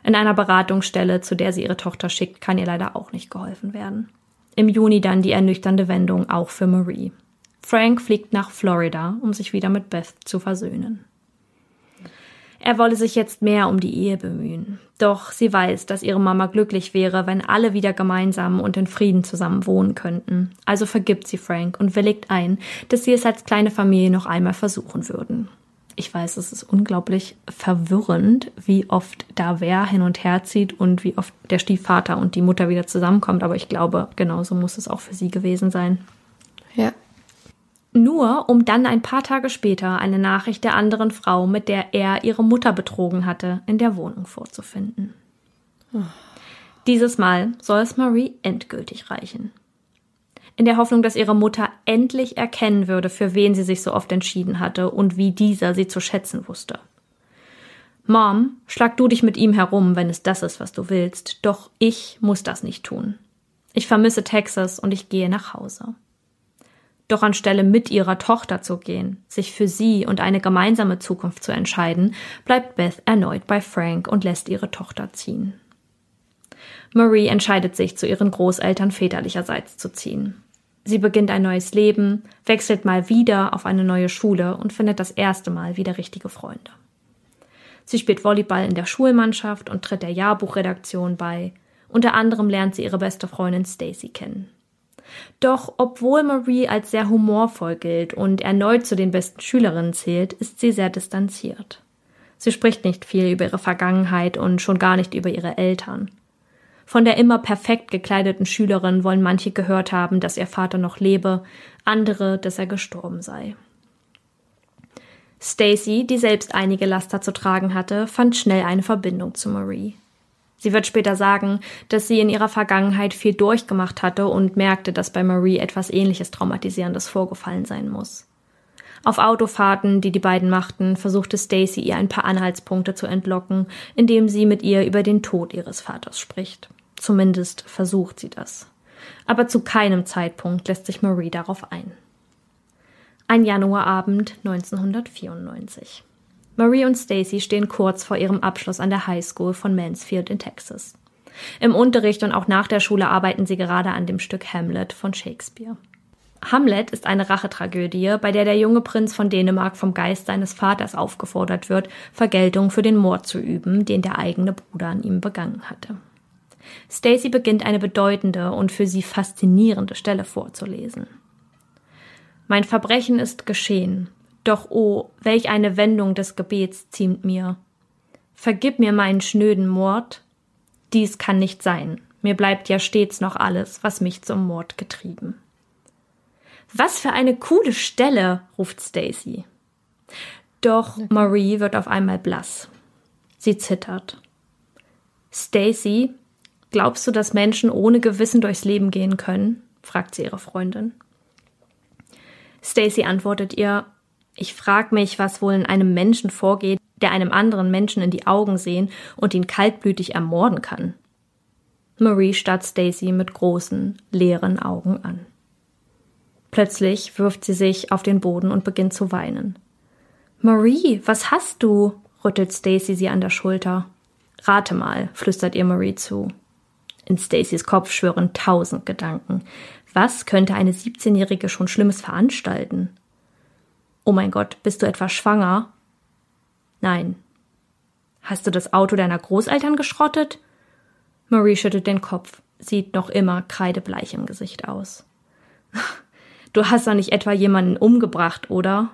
In einer Beratungsstelle, zu der sie ihre Tochter schickt, kann ihr leider auch nicht geholfen werden. Im Juni dann die ernüchternde Wendung auch für Marie. Frank fliegt nach Florida, um sich wieder mit Beth zu versöhnen. Er wolle sich jetzt mehr um die Ehe bemühen. Doch sie weiß, dass ihre Mama glücklich wäre, wenn alle wieder gemeinsam und in Frieden zusammen wohnen könnten. Also vergibt sie Frank und willigt ein, dass sie es als kleine Familie noch einmal versuchen würden. Ich weiß, es ist unglaublich verwirrend, wie oft da wer hin und her zieht und wie oft der Stiefvater und die Mutter wieder zusammenkommt, aber ich glaube, genauso muss es auch für sie gewesen sein. Ja. Nur um dann ein paar Tage später eine Nachricht der anderen Frau, mit der er ihre Mutter betrogen hatte, in der Wohnung vorzufinden. Oh. Dieses Mal soll es Marie endgültig reichen. In der Hoffnung, dass ihre Mutter endlich erkennen würde, für wen sie sich so oft entschieden hatte und wie dieser sie zu schätzen wusste. Mom, schlag du dich mit ihm herum, wenn es das ist, was du willst, doch ich muss das nicht tun. Ich vermisse Texas und ich gehe nach Hause. Doch anstelle mit ihrer Tochter zu gehen, sich für sie und eine gemeinsame Zukunft zu entscheiden, bleibt Beth erneut bei Frank und lässt ihre Tochter ziehen. Marie entscheidet sich, zu ihren Großeltern väterlicherseits zu ziehen. Sie beginnt ein neues Leben, wechselt mal wieder auf eine neue Schule und findet das erste Mal wieder richtige Freunde. Sie spielt Volleyball in der Schulmannschaft und tritt der Jahrbuchredaktion bei. Unter anderem lernt sie ihre beste Freundin Stacy kennen. Doch obwohl Marie als sehr humorvoll gilt und erneut zu den besten Schülerinnen zählt, ist sie sehr distanziert. Sie spricht nicht viel über ihre Vergangenheit und schon gar nicht über ihre Eltern. Von der immer perfekt gekleideten Schülerin wollen manche gehört haben, dass ihr Vater noch lebe, andere, dass er gestorben sei. Stacy, die selbst einige Laster zu tragen hatte, fand schnell eine Verbindung zu Marie. Sie wird später sagen, dass sie in ihrer Vergangenheit viel durchgemacht hatte und merkte, dass bei Marie etwas ähnliches Traumatisierendes vorgefallen sein muss. Auf Autofahrten, die die beiden machten, versuchte Stacy ihr ein paar Anhaltspunkte zu entlocken, indem sie mit ihr über den Tod ihres Vaters spricht. Zumindest versucht sie das. Aber zu keinem Zeitpunkt lässt sich Marie darauf ein. Ein Januarabend 1994. Marie und Stacy stehen kurz vor ihrem Abschluss an der High School von Mansfield in Texas. Im Unterricht und auch nach der Schule arbeiten sie gerade an dem Stück Hamlet von Shakespeare. Hamlet ist eine Rachetragödie, bei der der junge Prinz von Dänemark vom Geist seines Vaters aufgefordert wird, Vergeltung für den Mord zu üben, den der eigene Bruder an ihm begangen hatte. Stacy beginnt eine bedeutende und für sie faszinierende Stelle vorzulesen. Mein Verbrechen ist geschehen, doch oh, welch eine Wendung des Gebets ziemt mir. Vergib mir meinen schnöden Mord. Dies kann nicht sein. Mir bleibt ja stets noch alles, was mich zum Mord getrieben. Was für eine coole Stelle, ruft Stacy. Doch Marie wird auf einmal blass. Sie zittert. Stacy, glaubst du, dass Menschen ohne Gewissen durchs Leben gehen können? fragt sie ihre Freundin. Stacy antwortet ihr, ich frag mich, was wohl in einem Menschen vorgeht, der einem anderen Menschen in die Augen sehen und ihn kaltblütig ermorden kann. Marie starrt Stacy mit großen, leeren Augen an. Plötzlich wirft sie sich auf den Boden und beginnt zu weinen. Marie, was hast du? rüttelt Stacy sie an der Schulter. Rate mal, flüstert ihr Marie zu. In Stacys Kopf schwören tausend Gedanken. Was könnte eine 17-Jährige schon Schlimmes veranstalten? Oh mein Gott, bist du etwa schwanger? Nein. Hast du das Auto deiner Großeltern geschrottet? Marie schüttelt den Kopf, sieht noch immer kreidebleich im Gesicht aus. Du hast doch nicht etwa jemanden umgebracht, oder?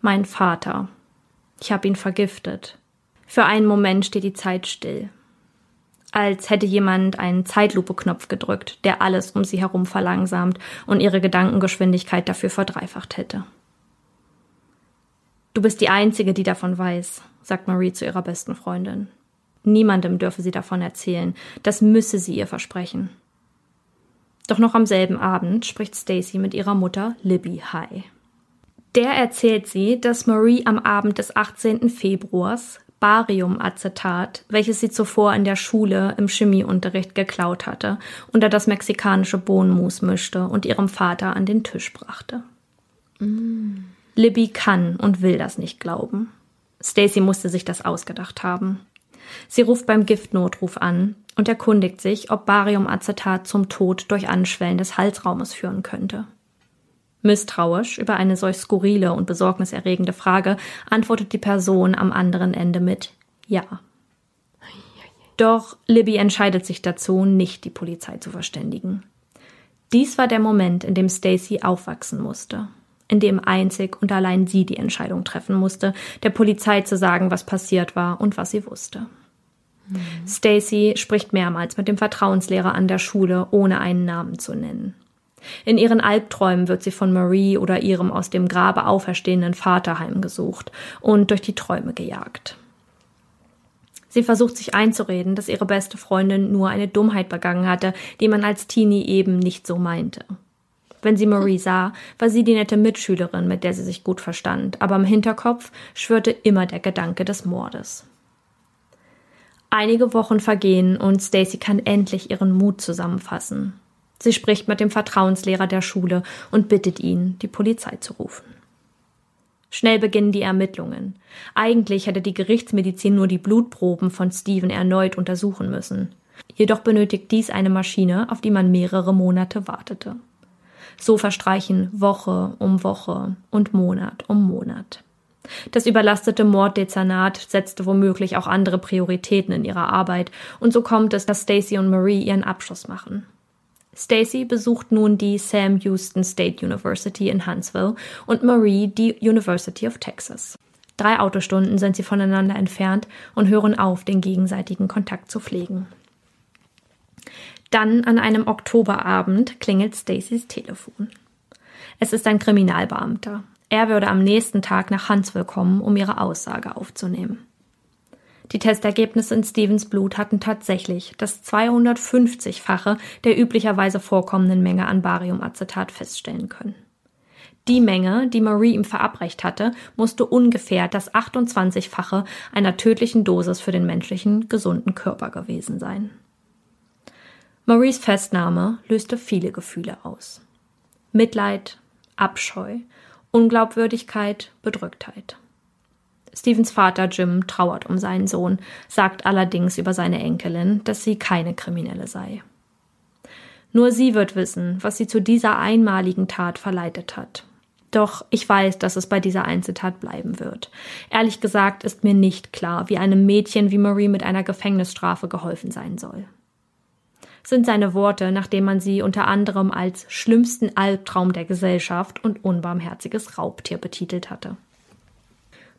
Mein Vater. Ich habe ihn vergiftet. Für einen Moment steht die Zeit still als hätte jemand einen Zeitlupe-Knopf gedrückt, der alles um sie herum verlangsamt und ihre Gedankengeschwindigkeit dafür verdreifacht hätte. Du bist die Einzige, die davon weiß, sagt Marie zu ihrer besten Freundin. Niemandem dürfe sie davon erzählen, das müsse sie ihr versprechen. Doch noch am selben Abend spricht Stacy mit ihrer Mutter Libby High. Der erzählt sie, dass Marie am Abend des 18. Februars Bariumacetat, welches sie zuvor in der Schule im Chemieunterricht geklaut hatte, unter das mexikanische Bohnenmus mischte und ihrem Vater an den Tisch brachte. Mm. Libby kann und will das nicht glauben. Stacy musste sich das ausgedacht haben. Sie ruft beim Giftnotruf an und erkundigt sich, ob Bariumacetat zum Tod durch Anschwellen des Halsraumes führen könnte. Misstrauisch über eine solch skurrile und besorgniserregende Frage antwortet die Person am anderen Ende mit Ja. Doch Libby entscheidet sich dazu, nicht die Polizei zu verständigen. Dies war der Moment, in dem Stacy aufwachsen musste, in dem einzig und allein sie die Entscheidung treffen musste, der Polizei zu sagen, was passiert war und was sie wusste. Mhm. Stacy spricht mehrmals mit dem Vertrauenslehrer an der Schule, ohne einen Namen zu nennen. In ihren Albträumen wird sie von Marie oder ihrem aus dem Grabe auferstehenden Vater heimgesucht und durch die Träume gejagt. Sie versucht sich einzureden, dass ihre beste Freundin nur eine Dummheit begangen hatte, die man als Teenie eben nicht so meinte. Wenn sie Marie sah, war sie die nette Mitschülerin, mit der sie sich gut verstand, aber im Hinterkopf schwörte immer der Gedanke des Mordes. Einige Wochen vergehen und Stacy kann endlich ihren Mut zusammenfassen. Sie spricht mit dem Vertrauenslehrer der Schule und bittet ihn, die Polizei zu rufen. Schnell beginnen die Ermittlungen. Eigentlich hätte die Gerichtsmedizin nur die Blutproben von Steven erneut untersuchen müssen. Jedoch benötigt dies eine Maschine, auf die man mehrere Monate wartete. So verstreichen Woche um Woche und Monat um Monat. Das überlastete Morddezernat setzte womöglich auch andere Prioritäten in ihrer Arbeit, und so kommt es, dass Stacy und Marie ihren Abschluss machen. Stacy besucht nun die Sam Houston State University in Huntsville und Marie die University of Texas. Drei Autostunden sind sie voneinander entfernt und hören auf, den gegenseitigen Kontakt zu pflegen. Dann an einem Oktoberabend klingelt Stacys Telefon. Es ist ein Kriminalbeamter. Er würde am nächsten Tag nach Huntsville kommen, um ihre Aussage aufzunehmen. Die Testergebnisse in Stevens Blut hatten tatsächlich das 250-fache der üblicherweise vorkommenden Menge an Bariumacetat feststellen können. Die Menge, die Marie ihm verabreicht hatte, musste ungefähr das 28-fache einer tödlichen Dosis für den menschlichen gesunden Körper gewesen sein. Maries Festnahme löste viele Gefühle aus. Mitleid, Abscheu, Unglaubwürdigkeit, Bedrücktheit. Stevens Vater Jim trauert um seinen Sohn, sagt allerdings über seine Enkelin, dass sie keine Kriminelle sei. Nur sie wird wissen, was sie zu dieser einmaligen Tat verleitet hat. Doch ich weiß, dass es bei dieser Einzeltat bleiben wird. Ehrlich gesagt ist mir nicht klar, wie einem Mädchen wie Marie mit einer Gefängnisstrafe geholfen sein soll. Sind seine Worte, nachdem man sie unter anderem als schlimmsten Albtraum der Gesellschaft und unbarmherziges Raubtier betitelt hatte.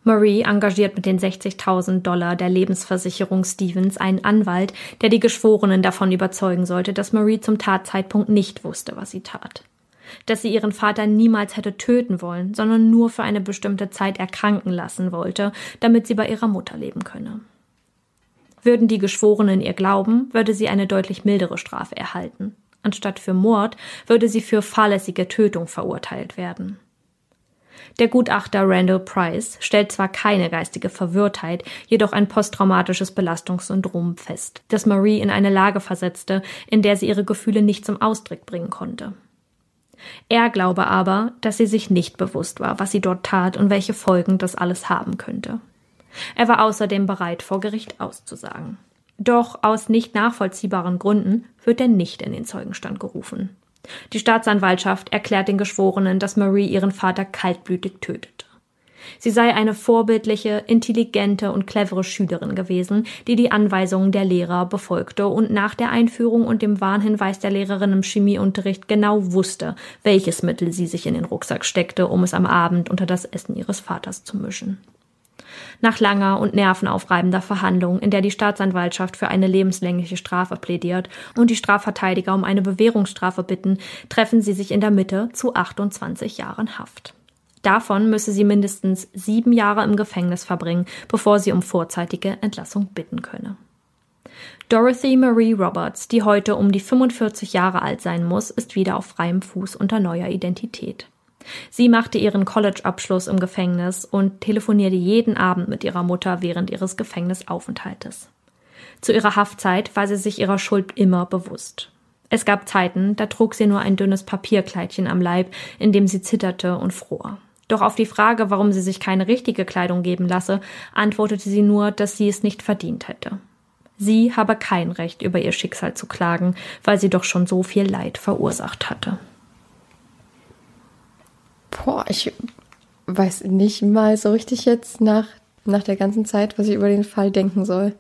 Marie engagiert mit den 60.000 Dollar der Lebensversicherung Stevens einen Anwalt, der die Geschworenen davon überzeugen sollte, dass Marie zum Tatzeitpunkt nicht wusste, was sie tat. Dass sie ihren Vater niemals hätte töten wollen, sondern nur für eine bestimmte Zeit erkranken lassen wollte, damit sie bei ihrer Mutter leben könne. Würden die Geschworenen ihr glauben, würde sie eine deutlich mildere Strafe erhalten. Anstatt für Mord würde sie für fahrlässige Tötung verurteilt werden. Der Gutachter Randall Price stellt zwar keine geistige Verwirrtheit, jedoch ein posttraumatisches Belastungssyndrom fest, das Marie in eine Lage versetzte, in der sie ihre Gefühle nicht zum Ausdruck bringen konnte. Er glaube aber, dass sie sich nicht bewusst war, was sie dort tat und welche Folgen das alles haben könnte. Er war außerdem bereit, vor Gericht auszusagen. Doch aus nicht nachvollziehbaren Gründen wird er nicht in den Zeugenstand gerufen. Die Staatsanwaltschaft erklärt den Geschworenen, dass Marie ihren Vater kaltblütig tötete. Sie sei eine vorbildliche, intelligente und clevere Schülerin gewesen, die die Anweisungen der Lehrer befolgte und nach der Einführung und dem Warnhinweis der Lehrerin im Chemieunterricht genau wusste, welches Mittel sie sich in den Rucksack steckte, um es am Abend unter das Essen ihres Vaters zu mischen. Nach langer und nervenaufreibender Verhandlung, in der die Staatsanwaltschaft für eine lebenslängliche Strafe plädiert und die Strafverteidiger um eine Bewährungsstrafe bitten, treffen sie sich in der Mitte zu 28 Jahren Haft. Davon müsse sie mindestens sieben Jahre im Gefängnis verbringen, bevor sie um vorzeitige Entlassung bitten könne. Dorothy Marie Roberts, die heute um die 45 Jahre alt sein muss, ist wieder auf freiem Fuß unter neuer Identität. Sie machte ihren College-Abschluss im Gefängnis und telefonierte jeden Abend mit ihrer Mutter während ihres Gefängnisaufenthaltes. Zu ihrer Haftzeit war sie sich ihrer Schuld immer bewusst. Es gab Zeiten, da trug sie nur ein dünnes Papierkleidchen am Leib, in dem sie zitterte und fror. Doch auf die Frage, warum sie sich keine richtige Kleidung geben lasse, antwortete sie nur, dass sie es nicht verdient hätte. Sie habe kein Recht, über ihr Schicksal zu klagen, weil sie doch schon so viel Leid verursacht hatte. Boah, ich weiß nicht mal so richtig jetzt nach, nach der ganzen Zeit, was ich über den Fall denken soll.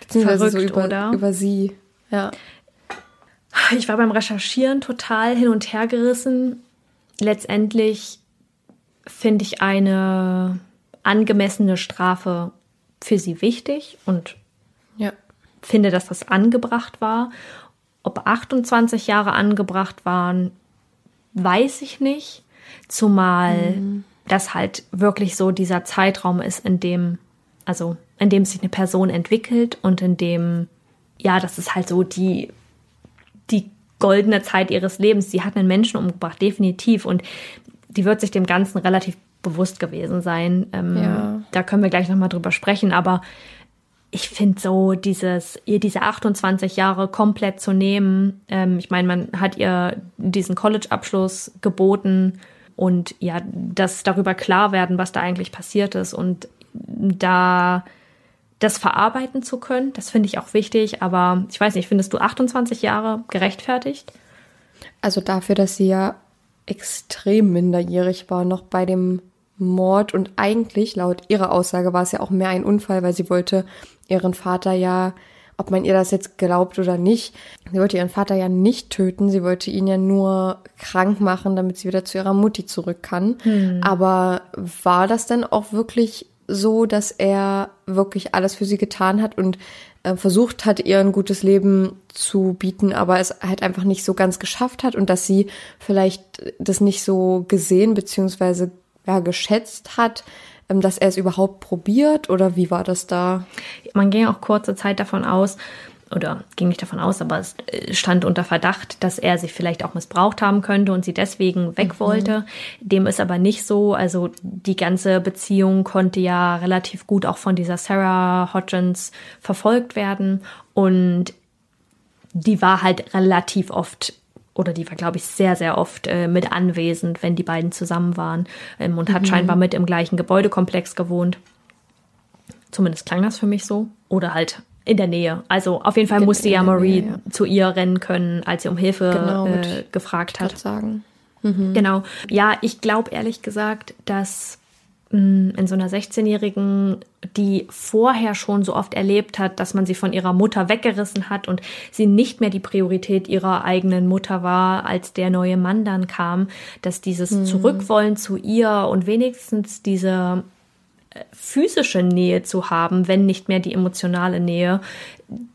Beziehungsweise Verrückt, so über, oder? über sie. Ja. Ich war beim Recherchieren total hin und her gerissen. Letztendlich finde ich eine angemessene Strafe für sie wichtig und Ja. finde, dass das angebracht war. Ob 28 Jahre angebracht waren, weiß ich nicht. Zumal das halt wirklich so dieser Zeitraum ist, in dem, also in dem sich eine Person entwickelt und in dem, ja, das ist halt so die, die goldene Zeit ihres Lebens. Sie hat einen Menschen umgebracht, definitiv. Und die wird sich dem Ganzen relativ bewusst gewesen sein. Ähm, Ja. Da können wir gleich nochmal drüber sprechen, aber ich finde so dieses, ihr diese 28 Jahre komplett zu nehmen. Ähm, ich meine, man hat ihr diesen College-Abschluss geboten und ja, das darüber klar werden, was da eigentlich passiert ist. Und da das verarbeiten zu können, das finde ich auch wichtig, aber ich weiß nicht, findest du 28 Jahre gerechtfertigt? Also dafür, dass sie ja extrem minderjährig war, noch bei dem Mord. Und eigentlich laut ihrer Aussage war es ja auch mehr ein Unfall, weil sie wollte ihren Vater ja, ob man ihr das jetzt glaubt oder nicht, sie wollte ihren Vater ja nicht töten, sie wollte ihn ja nur krank machen, damit sie wieder zu ihrer Mutti zurück kann. Aber war das denn auch wirklich so, dass er wirklich alles für sie getan hat und äh, versucht hat, ihr ein gutes Leben zu bieten, aber es halt einfach nicht so ganz geschafft hat und dass sie vielleicht das nicht so gesehen beziehungsweise ja, geschätzt hat, dass er es überhaupt probiert oder wie war das da? Man ging auch kurze Zeit davon aus, oder ging nicht davon aus, aber es äh, stand unter Verdacht, dass er sie vielleicht auch missbraucht haben könnte und sie deswegen weg wollte. Dem ist aber nicht so. Also die ganze Beziehung konnte ja relativ gut auch von dieser Sarah Hodgins verfolgt werden und die war halt relativ oft oder die war, glaube ich, sehr, sehr oft äh, mit anwesend, wenn die beiden zusammen waren ähm, und hat scheinbar mit im gleichen Gebäudekomplex gewohnt. Zumindest klang das für mich so. Oder halt in der Nähe. Also auf jeden Fall In- musste in ja Marie Nähe, zu ihr rennen können, als sie um Hilfe Genau, äh, gefragt hat. Sagen. Genau. Ja, ich glaube ehrlich gesagt, dass in so einer 16-Jährigen, die vorher schon so oft erlebt hat, dass man sie von ihrer Mutter weggerissen hat und sie nicht mehr die Priorität ihrer eigenen Mutter war, als der neue Mann dann kam, dass dieses Zurückwollen zu ihr und wenigstens diese physische Nähe zu haben, wenn nicht mehr die emotionale Nähe,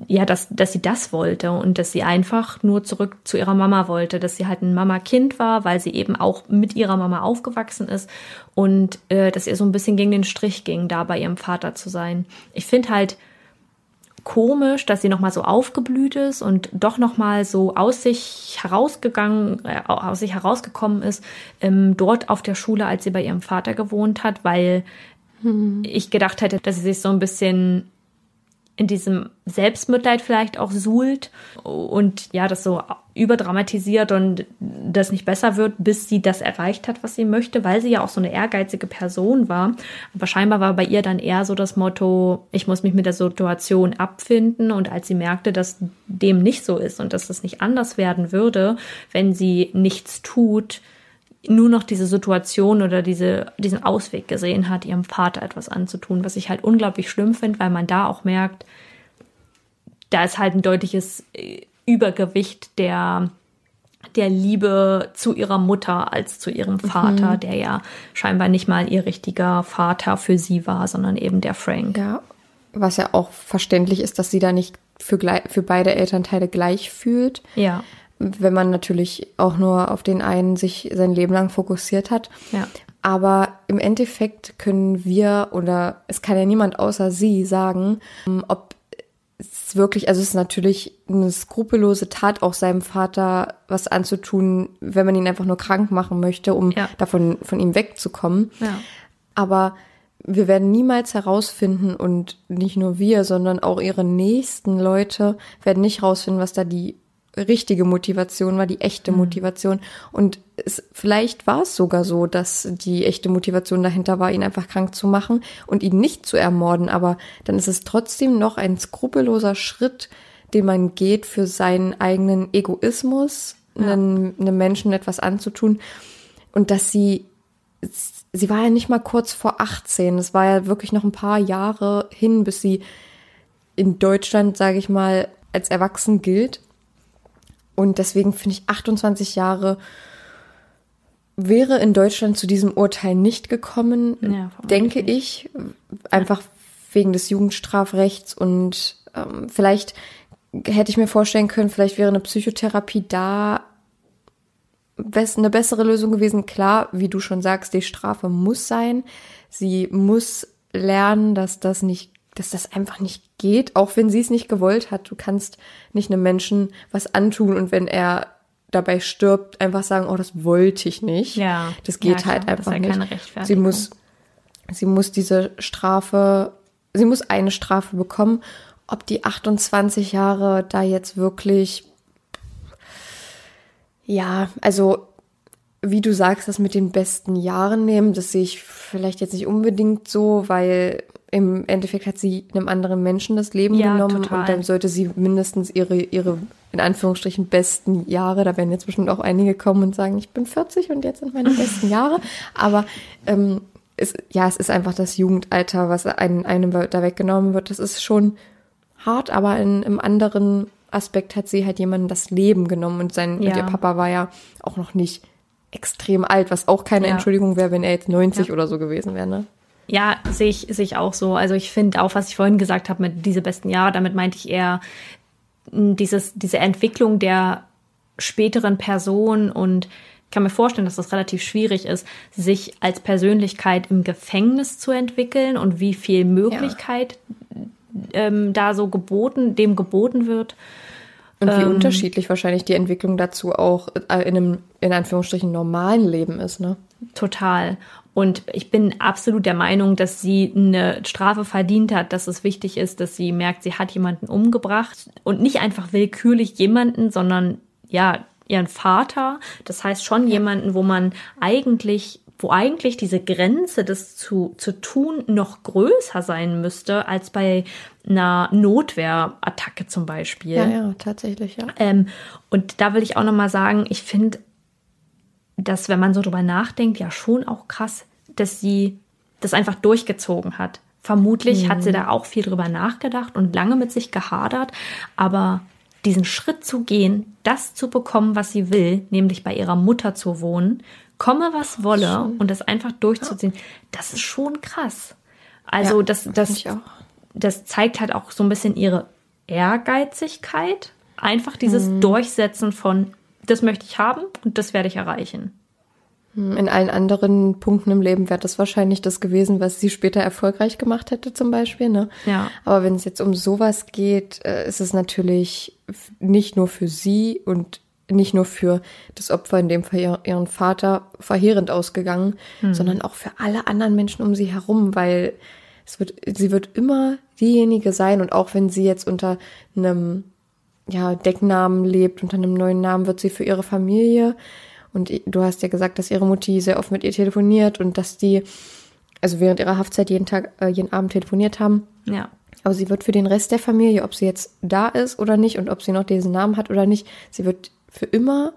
ja, dass, dass sie das wollte und dass sie einfach nur zurück zu ihrer Mama wollte, dass sie halt ein Mama-Kind war, weil sie eben auch mit ihrer Mama aufgewachsen ist und äh, dass ihr so ein bisschen gegen den Strich ging, da bei ihrem Vater zu sein. Ich finde halt komisch, dass sie nochmal so aufgeblüht ist und doch nochmal so aus sich herausgegangen, äh, aus sich herausgekommen ist, ähm, dort auf der Schule, als sie bei ihrem Vater gewohnt hat, weil ich gedacht hätte, dass sie sich so ein bisschen in diesem Selbstmitleid vielleicht auch suhlt und ja, das so überdramatisiert und das nicht besser wird, bis sie das erreicht hat, was sie möchte, weil sie ja auch so eine ehrgeizige Person war. Aber scheinbar war bei ihr dann eher so das Motto, ich muss mich mit der Situation abfinden und als sie merkte, dass dem nicht so ist und dass das nicht anders werden würde, wenn sie nichts tut, nur noch diese Situation oder diese, diesen Ausweg gesehen hat, ihrem Vater etwas anzutun, was ich halt unglaublich schlimm finde, weil man da auch merkt, da ist halt ein deutliches äh, Übergewicht der, der Liebe zu ihrer Mutter als zu ihrem Vater, der ja scheinbar nicht mal ihr richtiger Vater für sie war, sondern eben der Frank. Ja, was ja auch verständlich ist, dass sie da nicht für, für beide Elternteile gleich fühlt. Ja, wenn man natürlich auch nur auf den einen sich sein Leben lang fokussiert hat. ja. Aber im Endeffekt können wir oder es kann ja niemand außer sie sagen, ähm, ob es wirklich, also es ist natürlich eine skrupellose Tat, auch seinem Vater was anzutun, wenn man ihn einfach nur krank machen möchte, um Ja. davon von ihm wegzukommen. Ja. Aber wir werden niemals herausfinden und nicht nur wir, sondern auch ihre nächsten Leute werden nicht herausfinden, was da die richtige Motivation war, die echte Motivation. Und es, vielleicht war es sogar so, dass die echte Motivation dahinter war, ihn einfach krank zu machen und ihn nicht zu ermorden. Aber dann ist es trotzdem noch ein skrupelloser Schritt, den man geht für seinen eigenen Egoismus, einem, einem Menschen etwas anzutun. Und dass sie sie war ja nicht mal kurz vor 18. Es war ja wirklich noch ein paar Jahre hin, bis sie in Deutschland, sage ich mal, als erwachsen gilt. Und deswegen finde ich 28 Jahre wäre in Deutschland zu diesem Urteil nicht gekommen, Ja, denke ich, einfach wegen des Jugendstrafrechts und ähm, vielleicht hätte ich mir vorstellen können, vielleicht wäre eine Psychotherapie da eine bessere Lösung gewesen. Klar, wie du schon sagst, die Strafe muss sein. Sie muss lernen, dass das nicht, dass das einfach nicht geht, auch wenn sie es nicht gewollt hat. Du kannst nicht einem Menschen was antun und wenn er dabei stirbt, einfach sagen, oh, das wollte ich nicht. Ja. Das geht Ja, halt einfach nicht. sie muss, sie muss diese Strafe, sie muss eine Strafe bekommen. Ob die 28 Jahre da jetzt wirklich ja, also wie du sagst, das mit den besten Jahren nehmen, das sehe ich vielleicht jetzt nicht unbedingt so, weil im Endeffekt hat sie einem anderen Menschen das Leben Ja, genommen total. und dann sollte sie mindestens ihre, ihre, in Anführungsstrichen, besten Jahre, da werden jetzt bestimmt auch einige kommen und sagen, ich bin 40 und jetzt sind meine besten Jahre, aber ähm, es, ja, es ist einfach das Jugendalter, was einem, einem da weggenommen wird. Das ist schon hart, aber in, im anderen Aspekt hat sie halt jemandem das Leben genommen und sein Ja. und ihr Papa war ja auch noch nicht extrem alt, was auch keine Ja. Entschuldigung wäre, wenn er jetzt 90 Ja. oder so gewesen wäre, ne? Ja, sehe ich, sehe ich auch so. Also ich finde auch, was ich vorhin gesagt habe mit diese besten Jahre, damit meinte ich eher mh, dieses, diese Entwicklung der späteren Person und ich kann mir vorstellen, dass das relativ schwierig ist, sich als Persönlichkeit im Gefängnis zu entwickeln und wie viel Möglichkeit ähm, da so geboten, dem geboten wird. Und wie Ähm. unterschiedlich wahrscheinlich die Entwicklung dazu auch äh, in einem, in Anführungsstrichen, normalen Leben ist, ne? Total. Und ich bin absolut der Meinung, dass sie eine Strafe verdient hat, dass es wichtig ist, dass sie merkt, sie hat jemanden umgebracht und nicht einfach willkürlich jemanden, sondern ja, ihren Vater. Das heißt schon jemanden, wo man eigentlich, wo eigentlich diese Grenze, das zu, zu tun, noch größer sein müsste als bei einer Notwehrattacke zum Beispiel. Ja, ja, tatsächlich, ja. Ähm, und da will ich auch noch mal sagen, ich finde, dass wenn man so drüber nachdenkt, ja schon auch krass, dass sie das einfach durchgezogen hat. Vermutlich hat sie da auch viel drüber nachgedacht und lange mit sich gehadert, aber diesen Schritt zu gehen, das zu bekommen, was sie will, nämlich bei ihrer Mutter zu wohnen, komme was wolle und das einfach durchzuziehen, das ist schon krass. Also Ja, das, das, das zeigt halt auch so ein bisschen ihre Ehrgeizigkeit. Einfach dieses Durchsetzen von, das möchte ich haben und das werde ich erreichen. In allen anderen Punkten im Leben wäre das wahrscheinlich das gewesen, was sie später erfolgreich gemacht hätte, zum Beispiel. Ne? Ja. Aber wenn es jetzt um sowas geht, äh, ist es natürlich nicht nur für sie und nicht nur für das Opfer, in dem Fall ihr- ihren Vater, verheerend ausgegangen, sondern auch für alle anderen Menschen um sie herum, weil es wird, sie wird immer diejenige sein und auch wenn sie jetzt unter einem ja, Decknamen lebt, unter einem neuen Namen wird sie für ihre Familie. Und du hast ja gesagt, dass ihre Mutti sehr oft mit ihr telefoniert und dass die, also während ihrer Haftzeit jeden Tag, äh, jeden Abend telefoniert haben. Ja. Aber sie wird für den Rest der Familie, ob sie jetzt da ist oder nicht und ob sie noch diesen Namen hat oder nicht, sie wird für immer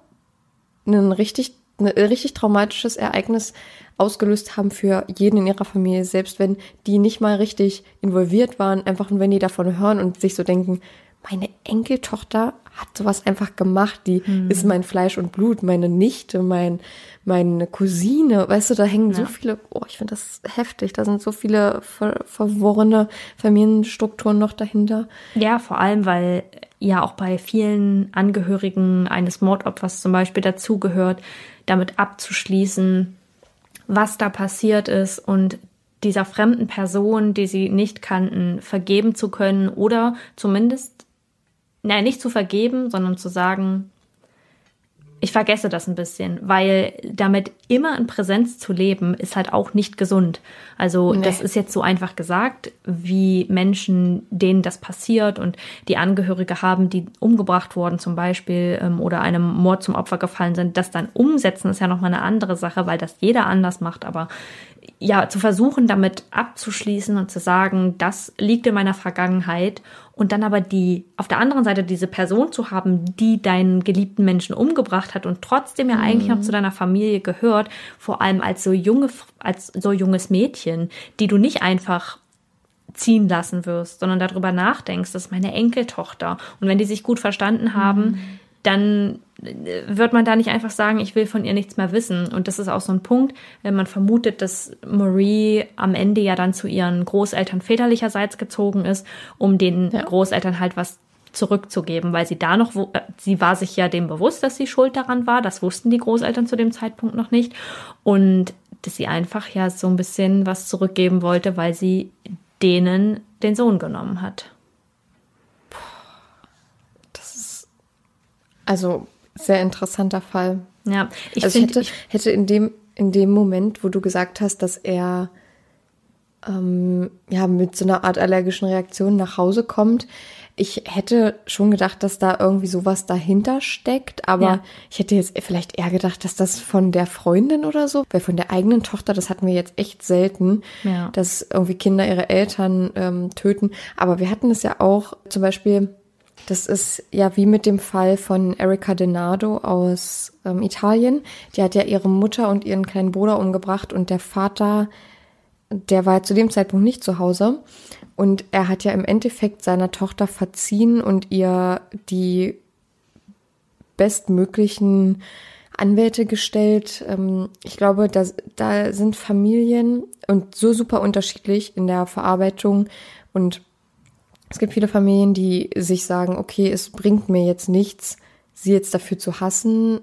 ein richtig, ein richtig traumatisches Ereignis ausgelöst haben für jeden in ihrer Familie, selbst wenn die nicht mal richtig involviert waren, einfach nur wenn die davon hören und sich so denken, meine Enkeltochter hat sowas einfach gemacht, die ist mein Fleisch und Blut, meine Nichte, mein, meine Cousine, weißt du, da hängen so Ja. viele, oh, ich finde das heftig, da sind so viele ver verworrene Familienstrukturen noch dahinter. Ja, vor allem, weil ja auch bei vielen Angehörigen eines Mordopfers zum Beispiel dazugehört, damit abzuschließen, was da passiert ist und dieser fremden Person, die sie nicht kannten, vergeben zu können oder zumindest, naja, nicht zu vergeben, sondern zu sagen, ich vergesse das ein bisschen, weil damit immer in Präsenz zu leben, ist halt auch nicht gesund. Also nee. das ist jetzt so einfach gesagt, wie Menschen, denen das passiert und die Angehörige haben, die umgebracht wurden zum Beispiel ähm, oder einem Mord zum Opfer gefallen sind, das dann umsetzen, ist ja nochmal eine andere Sache, weil das jeder anders macht. Aber ja, zu versuchen, damit abzuschließen und zu sagen, das liegt in meiner Vergangenheit und dann aber die, auf der anderen Seite diese Person zu haben, die deinen geliebten Menschen umgebracht hat und trotzdem ja eigentlich noch mhm. zu deiner Familie gehört, vor allem als so junge, als so junges Mädchen, die du nicht einfach ziehen lassen wirst, sondern darüber nachdenkst, das ist meine Enkeltochter. Und wenn die sich gut verstanden haben, mhm. dann wird man da nicht einfach sagen, ich will von ihr nichts mehr wissen. Und das ist auch so ein Punkt, wenn man vermutet, dass Marie am Ende ja dann zu ihren Großeltern väterlicherseits gezogen ist, um den ja. Großeltern halt was zurückzugeben, weil sie da noch, äh, sie war sich ja dem bewusst, dass sie schuld daran war. Das wussten die Großeltern zu dem Zeitpunkt noch nicht. Und dass sie einfach ja so ein bisschen was zurückgeben wollte, weil sie denen den Sohn genommen hat. Das ist, also sehr interessanter Fall. Ja, ich, also find, ich hätte, hätte in dem in dem Moment, wo du gesagt hast, dass er ähm, ja mit so einer Art allergischen Reaktion nach Hause kommt, ich hätte schon gedacht, dass da irgendwie sowas dahinter steckt, aber ja. ich hätte jetzt vielleicht eher gedacht, dass das von der Freundin oder so, weil von der eigenen Tochter, das hatten wir jetzt echt selten, ja. dass irgendwie Kinder ihre Eltern ähm, töten. Aber wir hatten es ja auch zum Beispiel das ist ja wie mit dem Fall von Erika Denardo aus ähm, Italien. Die hat ja ihre Mutter und ihren kleinen Bruder umgebracht und der Vater, der war zu dem Zeitpunkt nicht zu Hause. Und er hat ja im Endeffekt seiner Tochter verziehen und ihr die bestmöglichen Anwälte gestellt. Ähm, ich glaube, da, da sind Familien und so super unterschiedlich in der Verarbeitung und es gibt viele Familien, die sich sagen, okay, es bringt mir jetzt nichts, sie jetzt dafür zu hassen,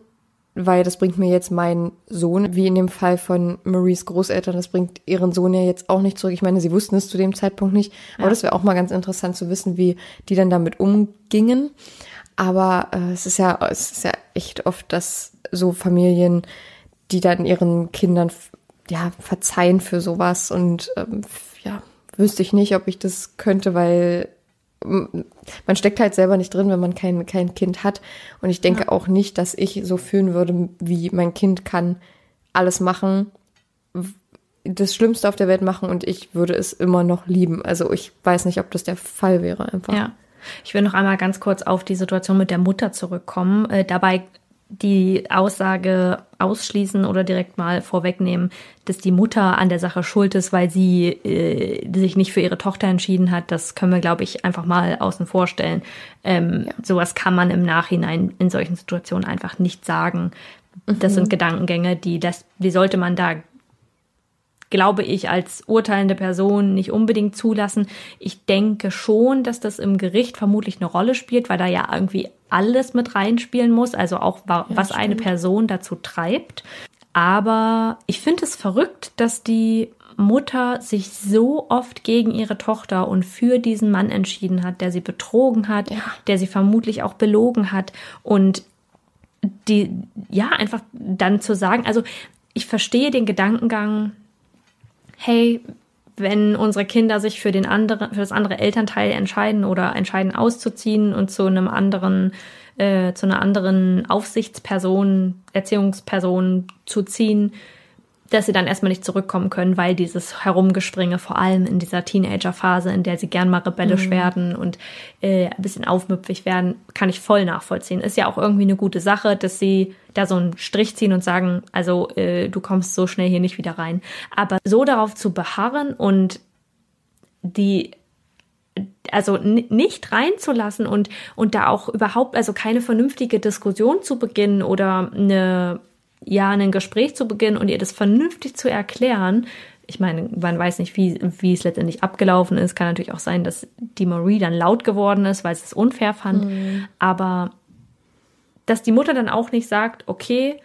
weil das bringt mir jetzt meinen Sohn, wie in dem Fall von Maries Großeltern, das bringt ihren Sohn ja jetzt auch nicht zurück. Ich meine, sie wussten es zu dem Zeitpunkt nicht, aber ja. das wäre auch mal ganz interessant zu wissen, wie die dann damit umgingen. Aber äh, es ist ja, es ist ja echt oft, dass so Familien, die dann ihren Kindern ja verzeihen für sowas und ähm, wüsste ich nicht, ob ich das könnte, weil man steckt halt selber nicht drin, wenn man kein, kein Kind hat. Und ich denke ja. auch nicht, dass ich so fühlen würde, wie mein Kind kann alles machen, das Schlimmste auf der Welt machen und ich würde es immer noch lieben. Also ich weiß nicht, ob das der Fall wäre einfach. Ja. Ich will noch einmal ganz kurz auf die Situation mit der Mutter zurückkommen. Äh, dabei die Aussage ausschließen oder direkt mal vorwegnehmen, dass die Mutter an der Sache schuld ist, weil sie äh, sich nicht für ihre Tochter entschieden hat. Das können wir, glaube ich, einfach mal außen vor stellen. Ähm, ja. Sowas kann man im Nachhinein in solchen Situationen einfach nicht sagen. Das mhm. sind Gedankengänge, die, das, die sollte man da glaube ich, als urteilende Person nicht unbedingt zulassen. Ich denke schon, dass das im Gericht vermutlich eine Rolle spielt, weil da ja irgendwie alles mit reinspielen muss, also auch was ja, eine Person dazu treibt. Aber ich finde es verrückt, dass die Mutter sich so oft gegen ihre Tochter und für diesen Mann entschieden hat, der sie betrogen hat, ja. der sie vermutlich auch belogen hat und die, ja, einfach dann zu sagen, also ich verstehe den Gedankengang, hey, wenn unsere Kinder sich für den anderen, für das andere Elternteil entscheiden oder entscheiden auszuziehen und zu einem anderen, äh, zu einer anderen Aufsichtsperson, Erziehungsperson zu ziehen, dass sie dann erstmal nicht zurückkommen können, weil dieses Herumgespringe, vor allem in dieser Teenagerphase, in der sie gern mal rebellisch mhm. werden und äh, ein bisschen aufmüpfig werden, kann ich voll nachvollziehen. Ist ja auch irgendwie eine gute Sache, dass sie da so einen Strich ziehen und sagen, also äh, du kommst so schnell hier nicht wieder rein. Aber so darauf zu beharren und die also nicht reinzulassen und und da auch überhaupt also keine vernünftige Diskussion zu beginnen oder eine ja ein Gespräch zu beginnen und ihr das vernünftig zu erklären. Ich meine, man weiß nicht, wie, wie es letztendlich abgelaufen ist. Kann natürlich auch sein, dass die Marie dann laut geworden ist, weil sie es unfair fand. Mhm. Aber dass die Mutter dann auch nicht sagt, okay,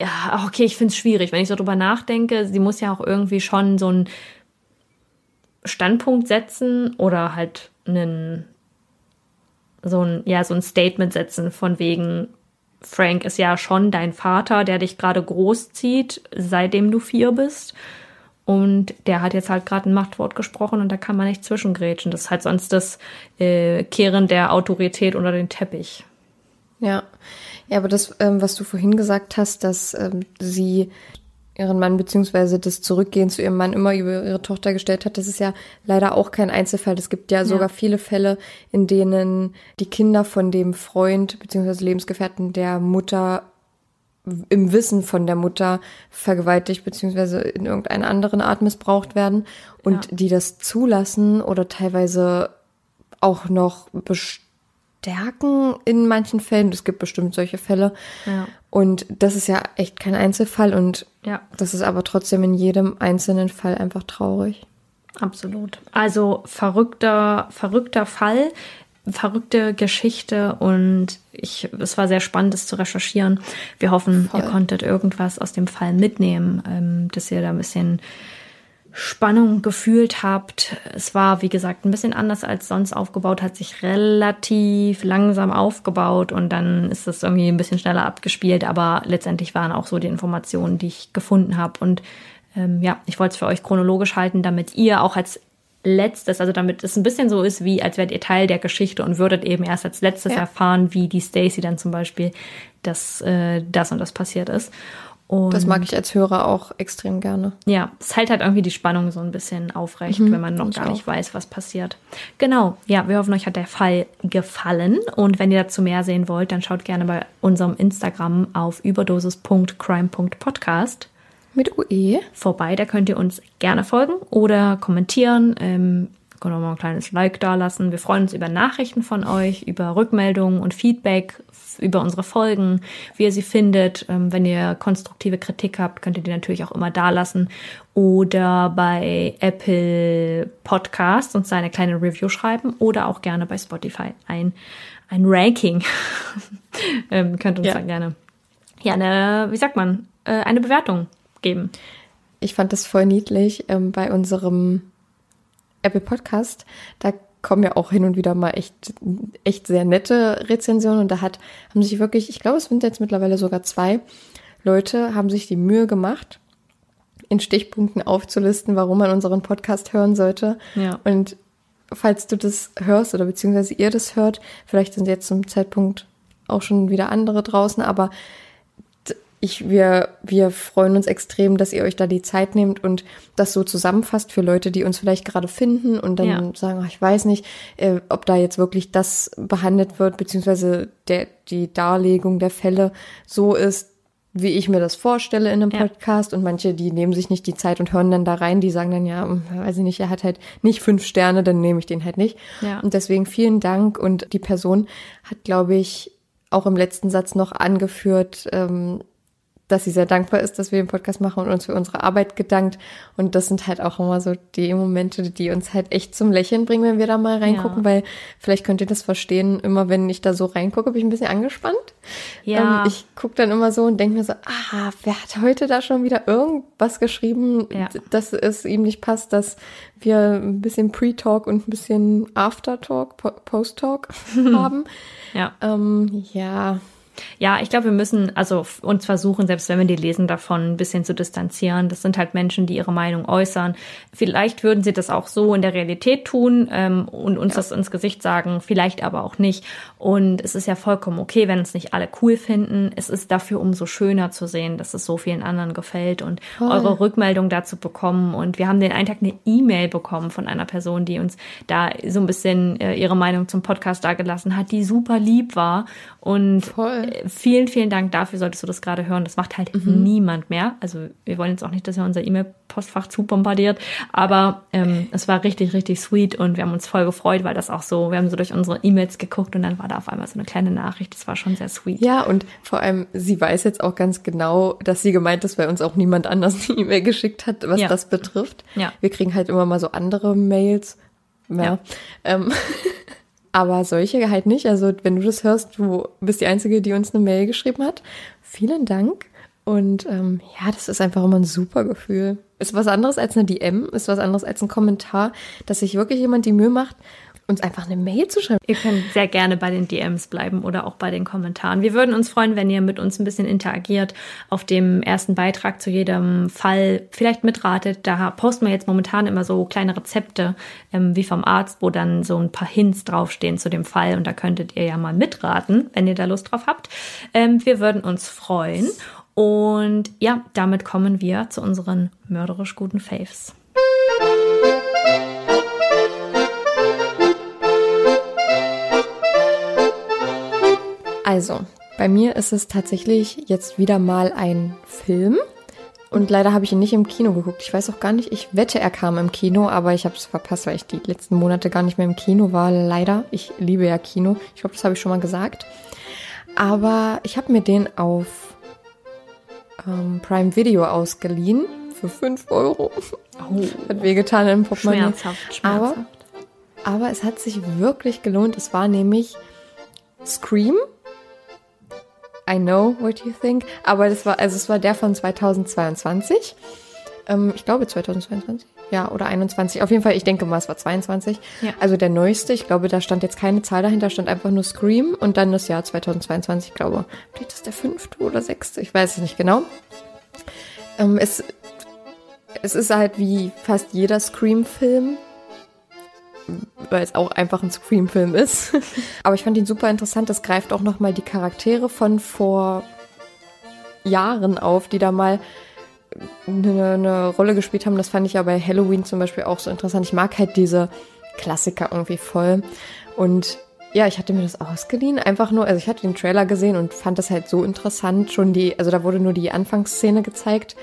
ja, okay, ich finde es schwierig, wenn ich so drüber nachdenke. Sie muss ja auch irgendwie schon so einen Standpunkt setzen oder halt einen so ein ja so ein Statement setzen von wegen Frank ist ja schon dein Vater, der dich gerade großzieht, seitdem du vier bist. Und der hat jetzt halt gerade ein Machtwort gesprochen und da kann man nicht zwischengrätschen. Das ist halt sonst das äh, Kehren der Autorität unter den Teppich. Ja, ja, aber das, ähm, was du vorhin gesagt hast, dass ähm, sie ihren Mann beziehungsweise das Zurückgehen zu ihrem Mann immer über ihre Tochter gestellt hat, das ist ja leider auch kein Einzelfall. Es gibt ja, ja. sogar viele Fälle, in denen die Kinder von dem Freund beziehungsweise Lebensgefährten der Mutter im Wissen von der Mutter vergewaltigt beziehungsweise in irgendeiner anderen Art missbraucht werden und ja. die das zulassen oder teilweise auch noch bestärken in manchen Fällen. Es gibt bestimmt solche Fälle. Ja. Und das ist ja echt kein Einzelfall und ja. das ist aber trotzdem in jedem einzelnen Fall einfach traurig. Absolut. Also verrückter, verrückter Fall verrückte Geschichte und ich, es war sehr spannend, das zu recherchieren. Wir hoffen, Voll. ihr konntet irgendwas aus dem Fall mitnehmen, ähm, dass ihr da ein bisschen Spannung gefühlt habt. Es war, wie gesagt, ein bisschen anders als sonst aufgebaut, hat sich relativ langsam aufgebaut und dann ist es irgendwie ein bisschen schneller abgespielt, aber letztendlich waren auch so die Informationen, die ich gefunden habe und ähm, ja, ich wollte es für euch chronologisch halten, damit ihr auch als letztes, also damit es ein bisschen so ist, wie als wärt ihr Teil der Geschichte und würdet eben erst als letztes ja. erfahren, wie die Stacy dann zum Beispiel, dass äh, das und das passiert ist. Und das mag ich als Hörer auch extrem gerne. Ja, es hält halt irgendwie die Spannung so ein bisschen aufrecht, mhm, wenn man noch gar nicht auch. weiß, was passiert. Genau, ja, wir hoffen, euch hat der Fall gefallen. Und wenn ihr dazu mehr sehen wollt, dann schaut gerne bei unserem Instagram auf überdosis.crime.podcast mit UE vorbei. Da könnt ihr uns gerne folgen oder kommentieren. Ähm, könnt auch mal ein kleines Like da lassen. Wir freuen uns über Nachrichten von euch, über Rückmeldungen und Feedback über unsere Folgen, wie ihr sie findet. Ähm, wenn ihr konstruktive Kritik habt, könnt ihr die natürlich auch immer da lassen oder bei Apple Podcasts uns eine kleine Review schreiben oder auch gerne bei Spotify ein, ein Ranking. ähm, könnt uns ja. dann gerne, ja, eine, wie sagt man, äh, eine Bewertung geben. Ich fand das voll niedlich ähm, bei unserem Apple Podcast. Da kommen ja auch hin und wieder mal echt, echt sehr nette Rezensionen und da hat, haben sich wirklich, ich glaube, es sind jetzt mittlerweile sogar zwei Leute, haben sich die Mühe gemacht, in Stichpunkten aufzulisten, warum man unseren Podcast hören sollte. Ja. Und falls du das hörst oder beziehungsweise ihr das hört, vielleicht sind jetzt zum Zeitpunkt auch schon wieder andere draußen, aber ich, wir, wir freuen uns extrem, dass ihr euch da die Zeit nehmt und das so zusammenfasst für Leute, die uns vielleicht gerade finden und dann ja. sagen, ach, ich weiß nicht, äh, ob da jetzt wirklich das behandelt wird, beziehungsweise der, die Darlegung der Fälle so ist, wie ich mir das vorstelle in einem ja. Podcast. Und manche, die nehmen sich nicht die Zeit und hören dann da rein, die sagen dann, ja, hm, weiß ich nicht, er hat halt nicht fünf Sterne, dann nehme ich den halt nicht. Ja. Und deswegen vielen Dank. Und die Person hat, glaube ich, auch im letzten Satz noch angeführt, ähm, dass sie sehr dankbar ist, dass wir den Podcast machen und uns für unsere Arbeit gedankt. Und das sind halt auch immer so die Momente, die uns halt echt zum Lächeln bringen, wenn wir da mal reingucken, ja. weil vielleicht könnt ihr das verstehen, immer wenn ich da so reingucke, bin ich ein bisschen angespannt. Ja. Ähm, ich gucke dann immer so und denke mir so, ah, wer hat heute da schon wieder irgendwas geschrieben, ja. dass es ihm nicht passt, dass wir ein bisschen Pre-Talk und ein bisschen After-Talk, Post-Talk haben. Ja. Ähm, ja. Ja, ich glaube, wir müssen also uns versuchen, selbst wenn wir die lesen, davon ein bisschen zu distanzieren. Das sind halt Menschen, die ihre Meinung äußern. Vielleicht würden sie das auch so in der Realität tun ähm, und uns ja. das ins Gesicht sagen, vielleicht aber auch nicht. Und es ist ja vollkommen okay, wenn es nicht alle cool finden. Es ist dafür umso schöner zu sehen, dass es so vielen anderen gefällt und Voll. eure Rückmeldung dazu bekommen. Und wir haben den einen Tag eine E-Mail bekommen von einer Person, die uns da so ein bisschen äh, ihre Meinung zum Podcast dargelassen hat, die super lieb war und Voll. Vielen, vielen Dank dafür, solltest du das gerade hören. Das macht halt mhm. niemand mehr. Also wir wollen jetzt auch nicht, dass ihr unser E-Mail-Postfach zu bombardiert, aber ähm, es war richtig, richtig sweet und wir haben uns voll gefreut, weil das auch so, wir haben so durch unsere E-Mails geguckt und dann war da auf einmal so eine kleine Nachricht. Das war schon sehr sweet. Ja, und vor allem, sie weiß jetzt auch ganz genau, dass sie gemeint ist, weil uns auch niemand anders eine E-Mail geschickt hat, was ja. das betrifft. Ja. Wir kriegen halt immer mal so andere Mails. Ja. ja. Ähm, Aber solche halt nicht. Also wenn du das hörst, du bist die Einzige, die uns eine Mail geschrieben hat. Vielen Dank. Und ähm, ja, das ist einfach immer ein super Gefühl. Ist was anderes als eine DM, ist was anderes als ein Kommentar, dass sich wirklich jemand die Mühe macht, uns einfach eine Mail zu schreiben. Ihr könnt sehr gerne bei den DMs bleiben oder auch bei den Kommentaren. Wir würden uns freuen, wenn ihr mit uns ein bisschen interagiert, auf dem ersten Beitrag zu jedem Fall vielleicht mitratet. Da posten wir jetzt momentan immer so kleine Rezepte ähm, wie vom Arzt, wo dann so ein paar Hints draufstehen zu dem Fall und da könntet ihr ja mal mitraten, wenn ihr da Lust drauf habt. Ähm, wir würden uns freuen. Und ja, damit kommen wir zu unseren mörderisch guten Faves. Also, bei mir ist es tatsächlich jetzt wieder mal ein Film. Und leider habe ich ihn nicht im Kino geguckt. Ich weiß auch gar nicht, ich wette, er kam im Kino, aber ich habe es verpasst, weil ich die letzten Monate gar nicht mehr im Kino war. Leider. Ich liebe ja Kino. Ich glaube, das habe ich schon mal gesagt. Aber ich habe mir den auf ähm, Prime Video ausgeliehen für 5 Euro. Oh. Hat wehgetan im Portemonnaie. Schmerzhaft, schmerzhaft. Aber, aber es hat sich wirklich gelohnt. Es war nämlich Scream I know what you think. Aber das war, also es war der von 2022. Ähm, ich glaube 2022. Ja, oder 21. Auf jeden Fall, ich denke mal, es war 22. Ja. Also der neueste. Ich glaube, da stand jetzt keine Zahl dahinter, stand einfach nur Scream und dann das Jahr 2022. Ich glaube, vielleicht ist der fünfte oder sechste. Ich weiß es nicht genau. Ähm, es, es ist halt wie fast jeder Scream-Film weil es auch einfach ein Scream-Film ist. Aber ich fand ihn super interessant. Das greift auch nochmal die Charaktere von vor Jahren auf, die da mal eine, eine Rolle gespielt haben. Das fand ich ja bei Halloween zum Beispiel auch so interessant. Ich mag halt diese Klassiker irgendwie voll. Und ja, ich hatte mir das ausgeliehen, einfach nur, also ich hatte den Trailer gesehen und fand das halt so interessant. Schon die, also da wurde nur die Anfangsszene gezeigt,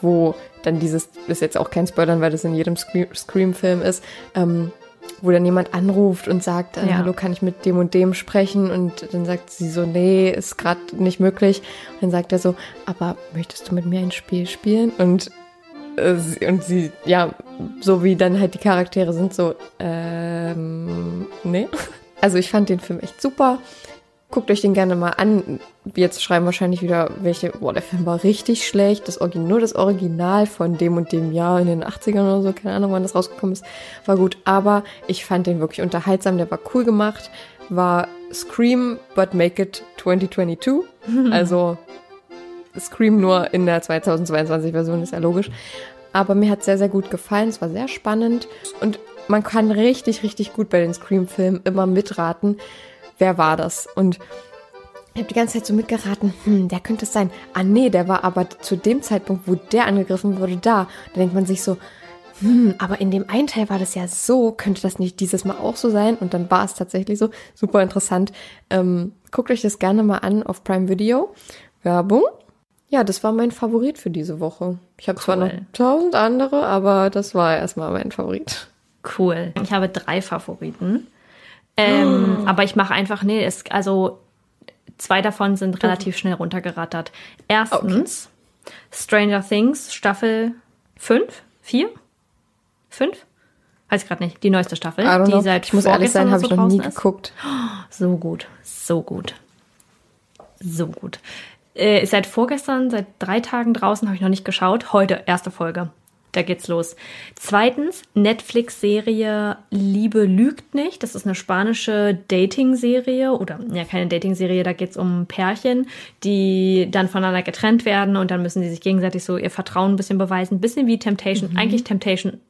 wo dann dieses, ist jetzt auch kein Spoilern, weil das in jedem Scream-Film ist, ähm, wo dann jemand anruft und sagt, äh, ja. hallo, kann ich mit dem und dem sprechen? Und dann sagt sie so, nee, ist gerade nicht möglich. Und dann sagt er so, aber möchtest du mit mir ein Spiel spielen? Und äh, und sie, ja, so wie dann halt die Charaktere sind, so, ähm, nee. Also ich fand den Film echt super. Guckt euch den gerne mal an. Jetzt schreiben wahrscheinlich wieder welche, boah, der Film war richtig schlecht. Das nur das Original von dem und dem Jahr in den 80ern oder so, keine Ahnung, wann das rausgekommen ist, war gut. Aber ich fand den wirklich unterhaltsam, der war cool gemacht. War Scream, but make it 2022. also Scream nur in der 2022 Version, ist ja logisch. Aber mir hat sehr, sehr gut gefallen. Es war sehr spannend. Und man kann richtig, richtig gut bei den Scream-Filmen immer mitraten wer war das? Und ich habe die ganze Zeit so mitgeraten, hm, der könnte es sein. Ah nee, der war aber zu dem Zeitpunkt, wo der angegriffen wurde, da. Da denkt man sich so, hm, aber in dem einen Teil war das ja so, könnte das nicht dieses Mal auch so sein? Und dann war es tatsächlich so. Super interessant. Ähm, guckt euch das gerne mal an auf Prime Video. Werbung. Ja, das war mein Favorit für diese Woche. Ich habe cool. zwar noch tausend andere, aber das war erstmal mein Favorit. Cool. Ich habe drei Favoriten. Ähm, oh. Aber ich mache einfach, nee, es, also zwei davon sind relativ schnell runtergerattert. Erstens okay. Stranger Things Staffel 5, 4, 5? Weiß ich gerade nicht. Die neueste Staffel, die know. seit Ich muss ehrlich sein, habe so ich noch nie ist. geguckt. So gut, so gut. So gut. Äh, ist seit vorgestern, seit drei Tagen draußen, habe ich noch nicht geschaut. Heute erste Folge da geht's los. Zweitens, Netflix-Serie Liebe lügt nicht. Das ist eine spanische Dating-Serie oder ja, keine Dating-Serie, da geht's um Pärchen, die dann voneinander getrennt werden und dann müssen sie sich gegenseitig so ihr Vertrauen ein bisschen beweisen. bisschen wie Temptation, mhm. eigentlich Temptation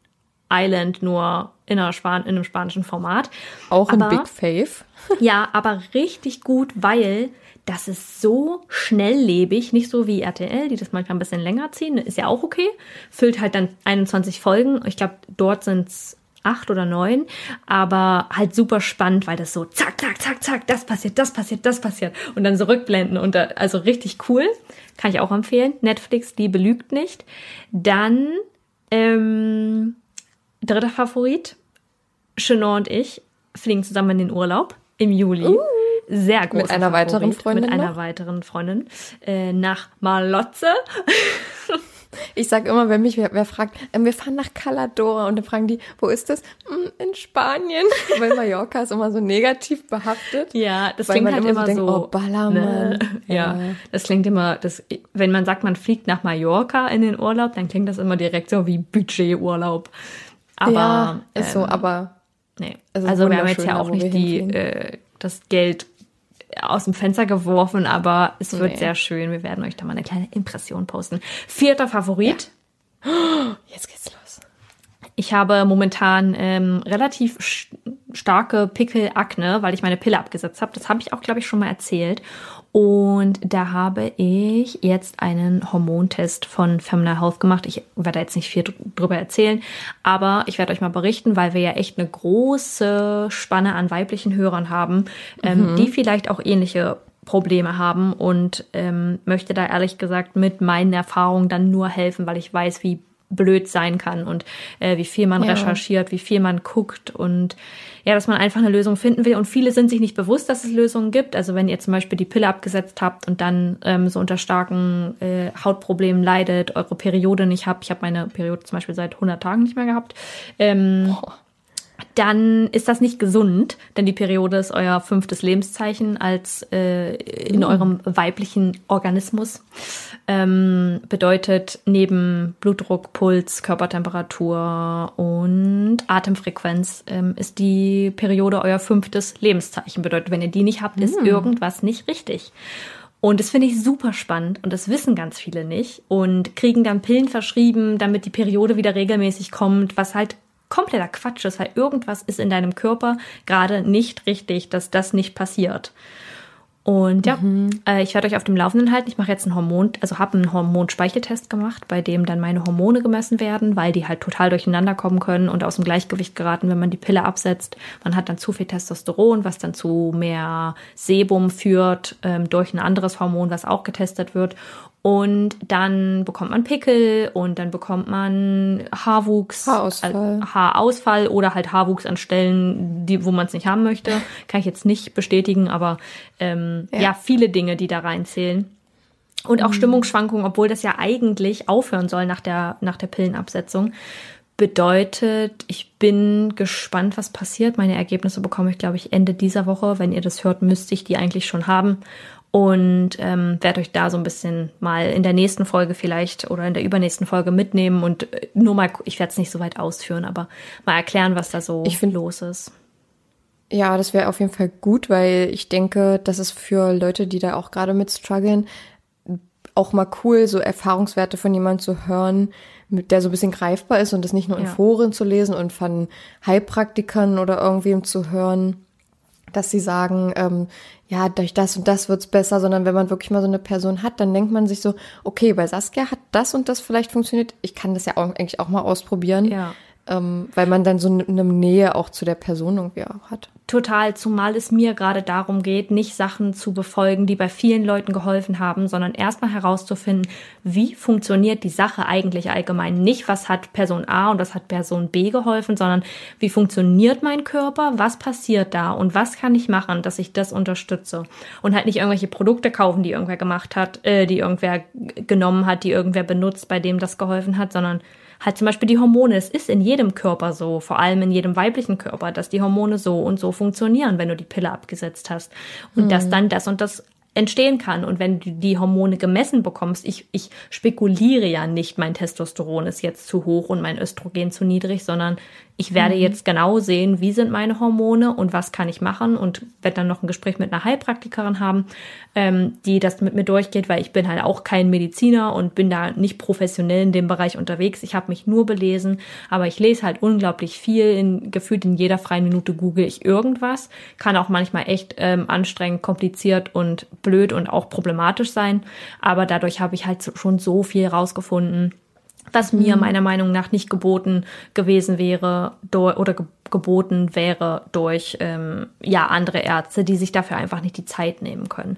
Island, nur in, einer Span in einem spanischen Format. Auch ein Big Fave. ja, aber richtig gut, weil das ist so schnelllebig, nicht so wie RTL, die das manchmal ein bisschen länger ziehen, ist ja auch okay. Füllt halt dann 21 Folgen. Ich glaube, dort sind es acht oder neun, aber halt super spannend, weil das so zack, zack, zack, zack, das passiert, das passiert, das passiert und dann so rückblenden und da, also richtig cool. Kann ich auch empfehlen. Netflix, die belügt nicht. Dann, ähm, dritter Favorit, Chenot und ich fliegen zusammen in den Urlaub im Juli. Uh sehr großer Mit einer Favorit, weiteren Freundin Mit einer noch? weiteren Freundin äh, nach Malotze. Ich sag immer, wenn mich wer, wer fragt, äh, wir fahren nach Caladora und dann fragen die, wo ist das? "Hm, In Spanien. Weil Mallorca ist immer so negativ behaftet. Ja, das klingt halt immer so denkt, so. oh, Ballermann. Ne? Ja, Ja. das klingt immer, das, wenn man sagt, man fliegt nach Mallorca in den Urlaub, dann klingt das immer direkt so wie Budgeturlaub. Aber ja, ist so, ähm, aber Nee. Ist Also wir haben jetzt ja auch nicht die, äh, das Geld aus dem Fenster geworfen, aber es wird Nee. sehr schön. Wir werden euch da mal eine kleine Impression posten. Vierter Favorit. jetzt geht's los. Ich habe momentan ähm, relativ starke Pickelakne, weil ich meine Pille abgesetzt habe. Das habe ich auch, glaube ich, schon mal erzählt. Und da habe ich jetzt einen Hormontest von Femina Health gemacht. Ich werde jetzt nicht viel dr- drüber erzählen, aber ich werde euch mal berichten, weil wir ja echt eine große Spanne an weiblichen Hörern haben, ähm, die vielleicht auch ähnliche Probleme haben und ähm, möchte da ehrlich gesagt mit meinen Erfahrungen dann nur helfen, weil ich weiß, wie blöd sein kann und äh, wie viel man Ja. recherchiert, wie viel man guckt und ja, dass man einfach eine Lösung finden will. Und viele sind sich nicht bewusst, dass es Lösungen gibt. Also wenn ihr zum Beispiel die Pille abgesetzt habt und dann ähm, so unter starken äh, Hautproblemen leidet, eure Periode nicht habt, ich habe meine Periode zum Beispiel seit 100 Tagen nicht mehr gehabt, ähm, dann ist das nicht gesund, denn die Periode ist euer fünftes Lebenszeichen als äh, in eurem weiblichen Organismus. Ähm, bedeutet neben Blutdruck, Puls, Körpertemperatur und Atemfrequenz ähm, ist die Periode euer fünftes Lebenszeichen. Bedeutet, wenn ihr die nicht habt, ist irgendwas nicht richtig. Und das finde ich super spannend und das wissen ganz viele nicht und kriegen dann Pillen verschrieben, damit die Periode wieder regelmäßig kommt, was halt kompletter Quatsch ist, weil irgendwas ist in deinem Körper gerade nicht richtig, dass das nicht passiert. Und ja, äh, ich werde euch auf dem Laufenden halten. Ich mache jetzt einen Hormon, also habe einen Hormonspeicheltest gemacht, bei dem dann meine Hormone gemessen werden, weil die halt total durcheinander kommen können und aus dem Gleichgewicht geraten, wenn man die Pille absetzt. Man hat dann zu viel Testosteron, was dann zu mehr Sebum führt ähm, durch ein anderes Hormon, was auch getestet wird. Und dann bekommt man Pickel und dann bekommt man Haarwuchs, Haarausfall. äh, Haarausfall oder halt Haarwuchs an Stellen, die, wo man es nicht haben möchte. Kann ich jetzt nicht bestätigen, aber ähm, ja. Ja. viele Dinge, die da reinzählen. Und auch Stimmungsschwankungen, obwohl das ja eigentlich aufhören soll nach der, nach der Pillenabsetzung. Bedeutet, ich bin gespannt, was passiert. Meine Ergebnisse bekomme ich, glaube ich, Ende dieser Woche. Wenn ihr das hört, müsste ich die eigentlich schon haben. Und ähm, werde euch da so ein bisschen mal in der nächsten Folge vielleicht oder in der übernächsten Folge mitnehmen und äh, nur mal, ich werde es nicht so weit ausführen, aber mal erklären, was da so Ich find- los ist. Ja, das wäre auf jeden Fall gut, weil ich denke, das ist für Leute, die da auch gerade mit strugglen, auch mal cool, so Erfahrungswerte von jemandem zu hören, der so ein bisschen greifbar ist und das nicht nur in Ja. Foren zu lesen und von Heilpraktikern oder irgendwem zu hören, dass sie sagen, ähm, ja, durch das und das wird's besser, sondern wenn man wirklich mal so eine Person hat, dann denkt man sich so, okay, bei Saskia hat das und das vielleicht funktioniert. Ich kann das ja auch, eigentlich auch mal ausprobieren, Ja. ähm, weil man dann so eine Nähe auch zu der Person irgendwie auch hat. Total, zumal es mir gerade darum geht, nicht Sachen zu befolgen, die bei vielen Leuten geholfen haben, sondern erstmal herauszufinden, wie funktioniert die Sache eigentlich allgemein. Nicht, was hat Person A und was hat Person B geholfen, sondern wie funktioniert mein Körper, was passiert da und was kann ich machen, dass ich das unterstütze. Und halt nicht irgendwelche Produkte kaufen, die irgendwer gemacht hat, äh, die irgendwer genommen hat, die irgendwer benutzt, bei dem das geholfen hat, sondern halt zum Beispiel die Hormone. Es ist in jedem Körper so, vor allem in jedem weiblichen Körper, dass die Hormone so und so funktionieren, wenn du die Pille abgesetzt hast. Und dass dann das und das entstehen kann. Und wenn du die Hormone gemessen bekommst, ich, ich spekuliere ja nicht, mein Testosteron ist jetzt zu hoch und mein Östrogen zu niedrig, sondern ich werde jetzt genau sehen, wie sind meine Hormone und was kann ich machen und werde dann noch ein Gespräch mit einer Heilpraktikerin haben, ähm, die das mit mir durchgeht, weil ich bin halt auch kein Mediziner und bin da nicht professionell in dem Bereich unterwegs. Ich habe mich nur belesen, aber ich lese halt unglaublich viel. In, gefühlt in jeder freien Minute google ich irgendwas. Kann auch manchmal echt ähm, anstrengend, kompliziert und blöd und auch problematisch sein. Aber dadurch habe ich halt schon so viel rausgefunden was mir meiner Meinung nach nicht geboten gewesen wäre oder ge geboten wäre durch ähm, ja andere Ärzte, die sich dafür einfach nicht die Zeit nehmen können.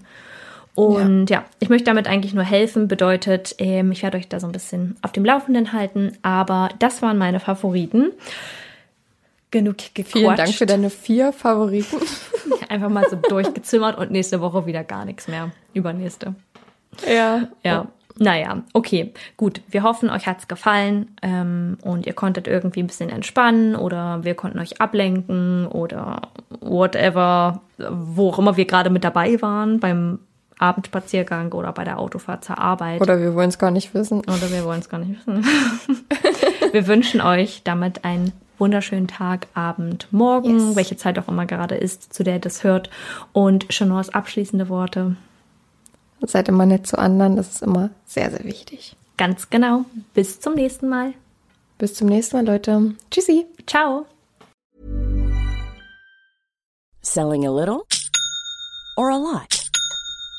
Und ja, ich möchte damit eigentlich nur helfen, bedeutet, ähm, ich werde euch da so ein bisschen auf dem Laufenden halten, aber das waren meine Favoriten. Genug gequatscht. Vielen Dank für deine vier Favoriten. Einfach mal so durchgezimmert und nächste Woche wieder gar nichts mehr. Übernächste. Ja. Ja. Naja, okay, gut. Wir hoffen, euch hat's gefallen ähm, und ihr konntet irgendwie ein bisschen entspannen oder wir konnten euch ablenken oder whatever, wo auch immer wir gerade mit dabei waren, beim Abendspaziergang oder bei der Autofahrt zur Arbeit. Oder wir wollen es gar nicht wissen. Oder wir wollen es gar nicht wissen. wir wünschen euch damit einen wunderschönen Tag, Abend, Morgen, Yes. welche Zeit auch immer gerade ist, zu der ihr das hört. Und Chanors abschließende Worte. Seid immer nett zu anderen, das ist immer sehr, sehr wichtig. Ganz genau. Bis zum nächsten Mal. Bis zum nächsten Mal, Leute. Tschüssi. Ciao. Selling a little or a lot?